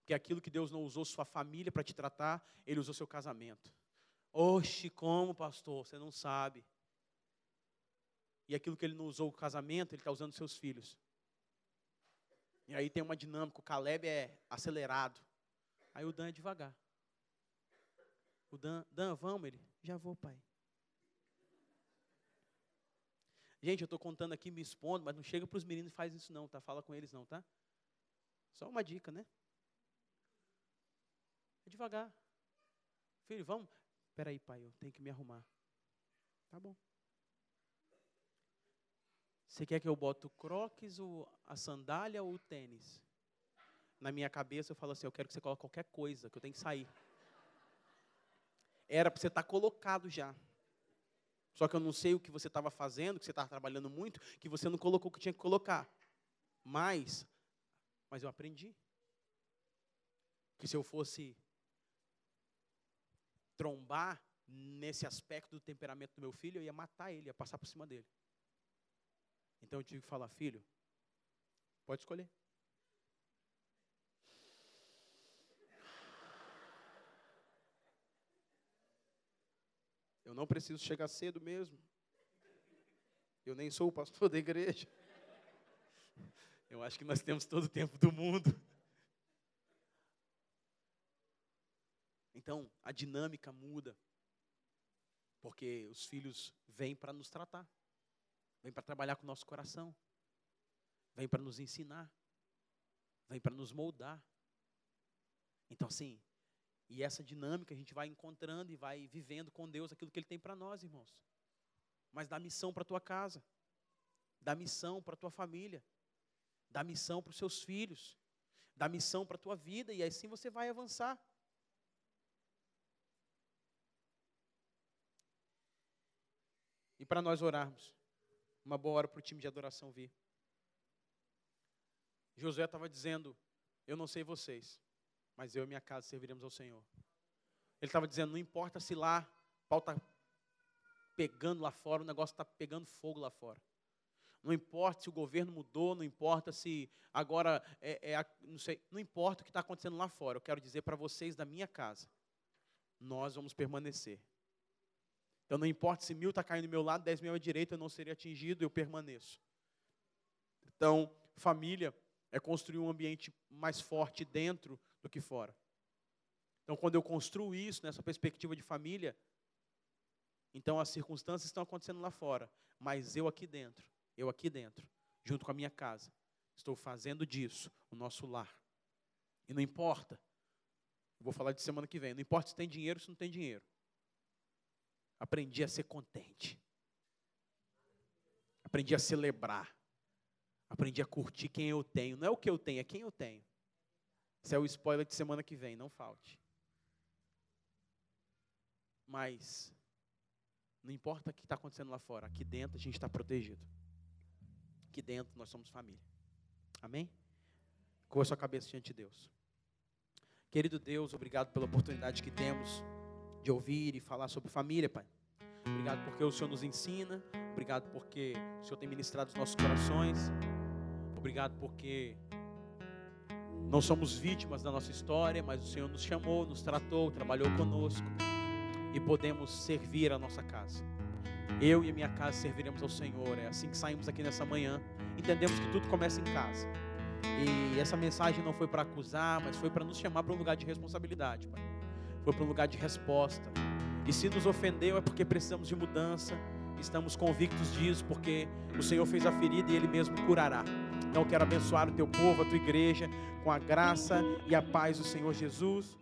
Porque aquilo que Deus não usou sua família para te tratar, Ele usou seu casamento. Oxe, como, pastor? Você não sabe. E aquilo que Ele não usou o casamento, Ele está usando seus filhos. E aí tem uma dinâmica. O Caleb é acelerado. Aí o Dan é devagar. O Dan, Dan, vamos, ele. Já vou, pai. Gente, eu estou contando aqui, me expondo, mas não chega para os meninos e faz isso não, tá? Fala com eles não, tá? Só uma dica, né? É devagar. Filho, vamos? Espera aí, pai, eu tenho que me arrumar. Tá bom. Você quer que eu bote o croques, ou a sandália ou o tênis? Na minha cabeça eu falo assim, eu quero que você coloque qualquer coisa, que eu tenho que sair. Era para você estar tá colocado já. Só que eu não sei o que você estava fazendo, que você estava trabalhando muito, que você não colocou o que tinha que colocar. Mas, mas eu aprendi. Que se eu fosse trombar nesse aspecto do temperamento do meu filho, eu ia matar ele, ia passar por cima dele. Então eu tive que falar, filho, pode escolher. Eu não preciso chegar cedo mesmo. Eu nem sou o pastor da igreja. Eu acho que nós temos todo o tempo do mundo. Então, a dinâmica muda. Porque os filhos vêm para nos tratar. Vêm para trabalhar com o nosso coração. Vêm para nos ensinar. Vêm para nos moldar. Então, assim, e essa dinâmica a gente vai encontrando e vai vivendo com Deus aquilo que Ele tem para nós, irmãos. Mas dá missão para a tua casa, dá missão para a tua família, dá missão para os seus filhos, dá missão para a tua vida, e assim você vai avançar. E para nós orarmos, uma boa hora para o time de adoração vir. Josué estava dizendo: Eu não sei vocês, mas eu e minha casa serviremos ao Senhor. Ele estava dizendo: não importa se lá o pau está pegando lá fora, o negócio está pegando fogo lá fora. Não importa se o governo mudou, não importa se agora é, é não sei, não importa o que está acontecendo lá fora. Eu quero dizer para vocês da minha casa, nós vamos permanecer. Então não importa se mil está caindo do meu lado, dez mil à direita, eu não seria atingido, eu permaneço. Então, família é construir um ambiente mais forte dentro do que fora. Então, quando eu construo isso nessa perspectiva de família, então as circunstâncias estão acontecendo lá fora, mas eu aqui dentro, eu aqui dentro, junto com a minha casa, estou fazendo disso o nosso lar. E não importa, vou falar de semana que vem, não importa se tem dinheiro ou se não tem dinheiro. Aprendi a ser contente. Aprendi a celebrar. Aprendi a curtir quem eu tenho. Não é o que eu tenho, é quem eu tenho. Esse é o spoiler de semana que vem, não falte. Mas, não importa o que está acontecendo lá fora, aqui dentro a gente está protegido. Aqui dentro nós somos família. Amém? Com a sua cabeça diante de Deus. Querido Deus, obrigado pela oportunidade que temos de ouvir e falar sobre família, Pai. Obrigado porque o Senhor nos ensina. Obrigado porque o Senhor tem ministrado os nossos corações. Obrigado porque não somos vítimas da nossa história, mas o Senhor nos chamou, nos tratou, trabalhou conosco e podemos servir a nossa casa. Eu e a minha casa serviremos ao Senhor. É assim que saímos aqui nessa manhã. Entendemos que tudo começa em casa. E essa mensagem não foi para acusar, mas foi para nos chamar para um lugar de responsabilidade, Pai. Foi para um lugar de resposta. E se nos ofendeu é porque precisamos de mudança. Estamos convictos disso, porque o Senhor fez a ferida e Ele mesmo curará. Então eu quero abençoar o teu povo, a tua igreja, com a graça e a paz do Senhor Jesus.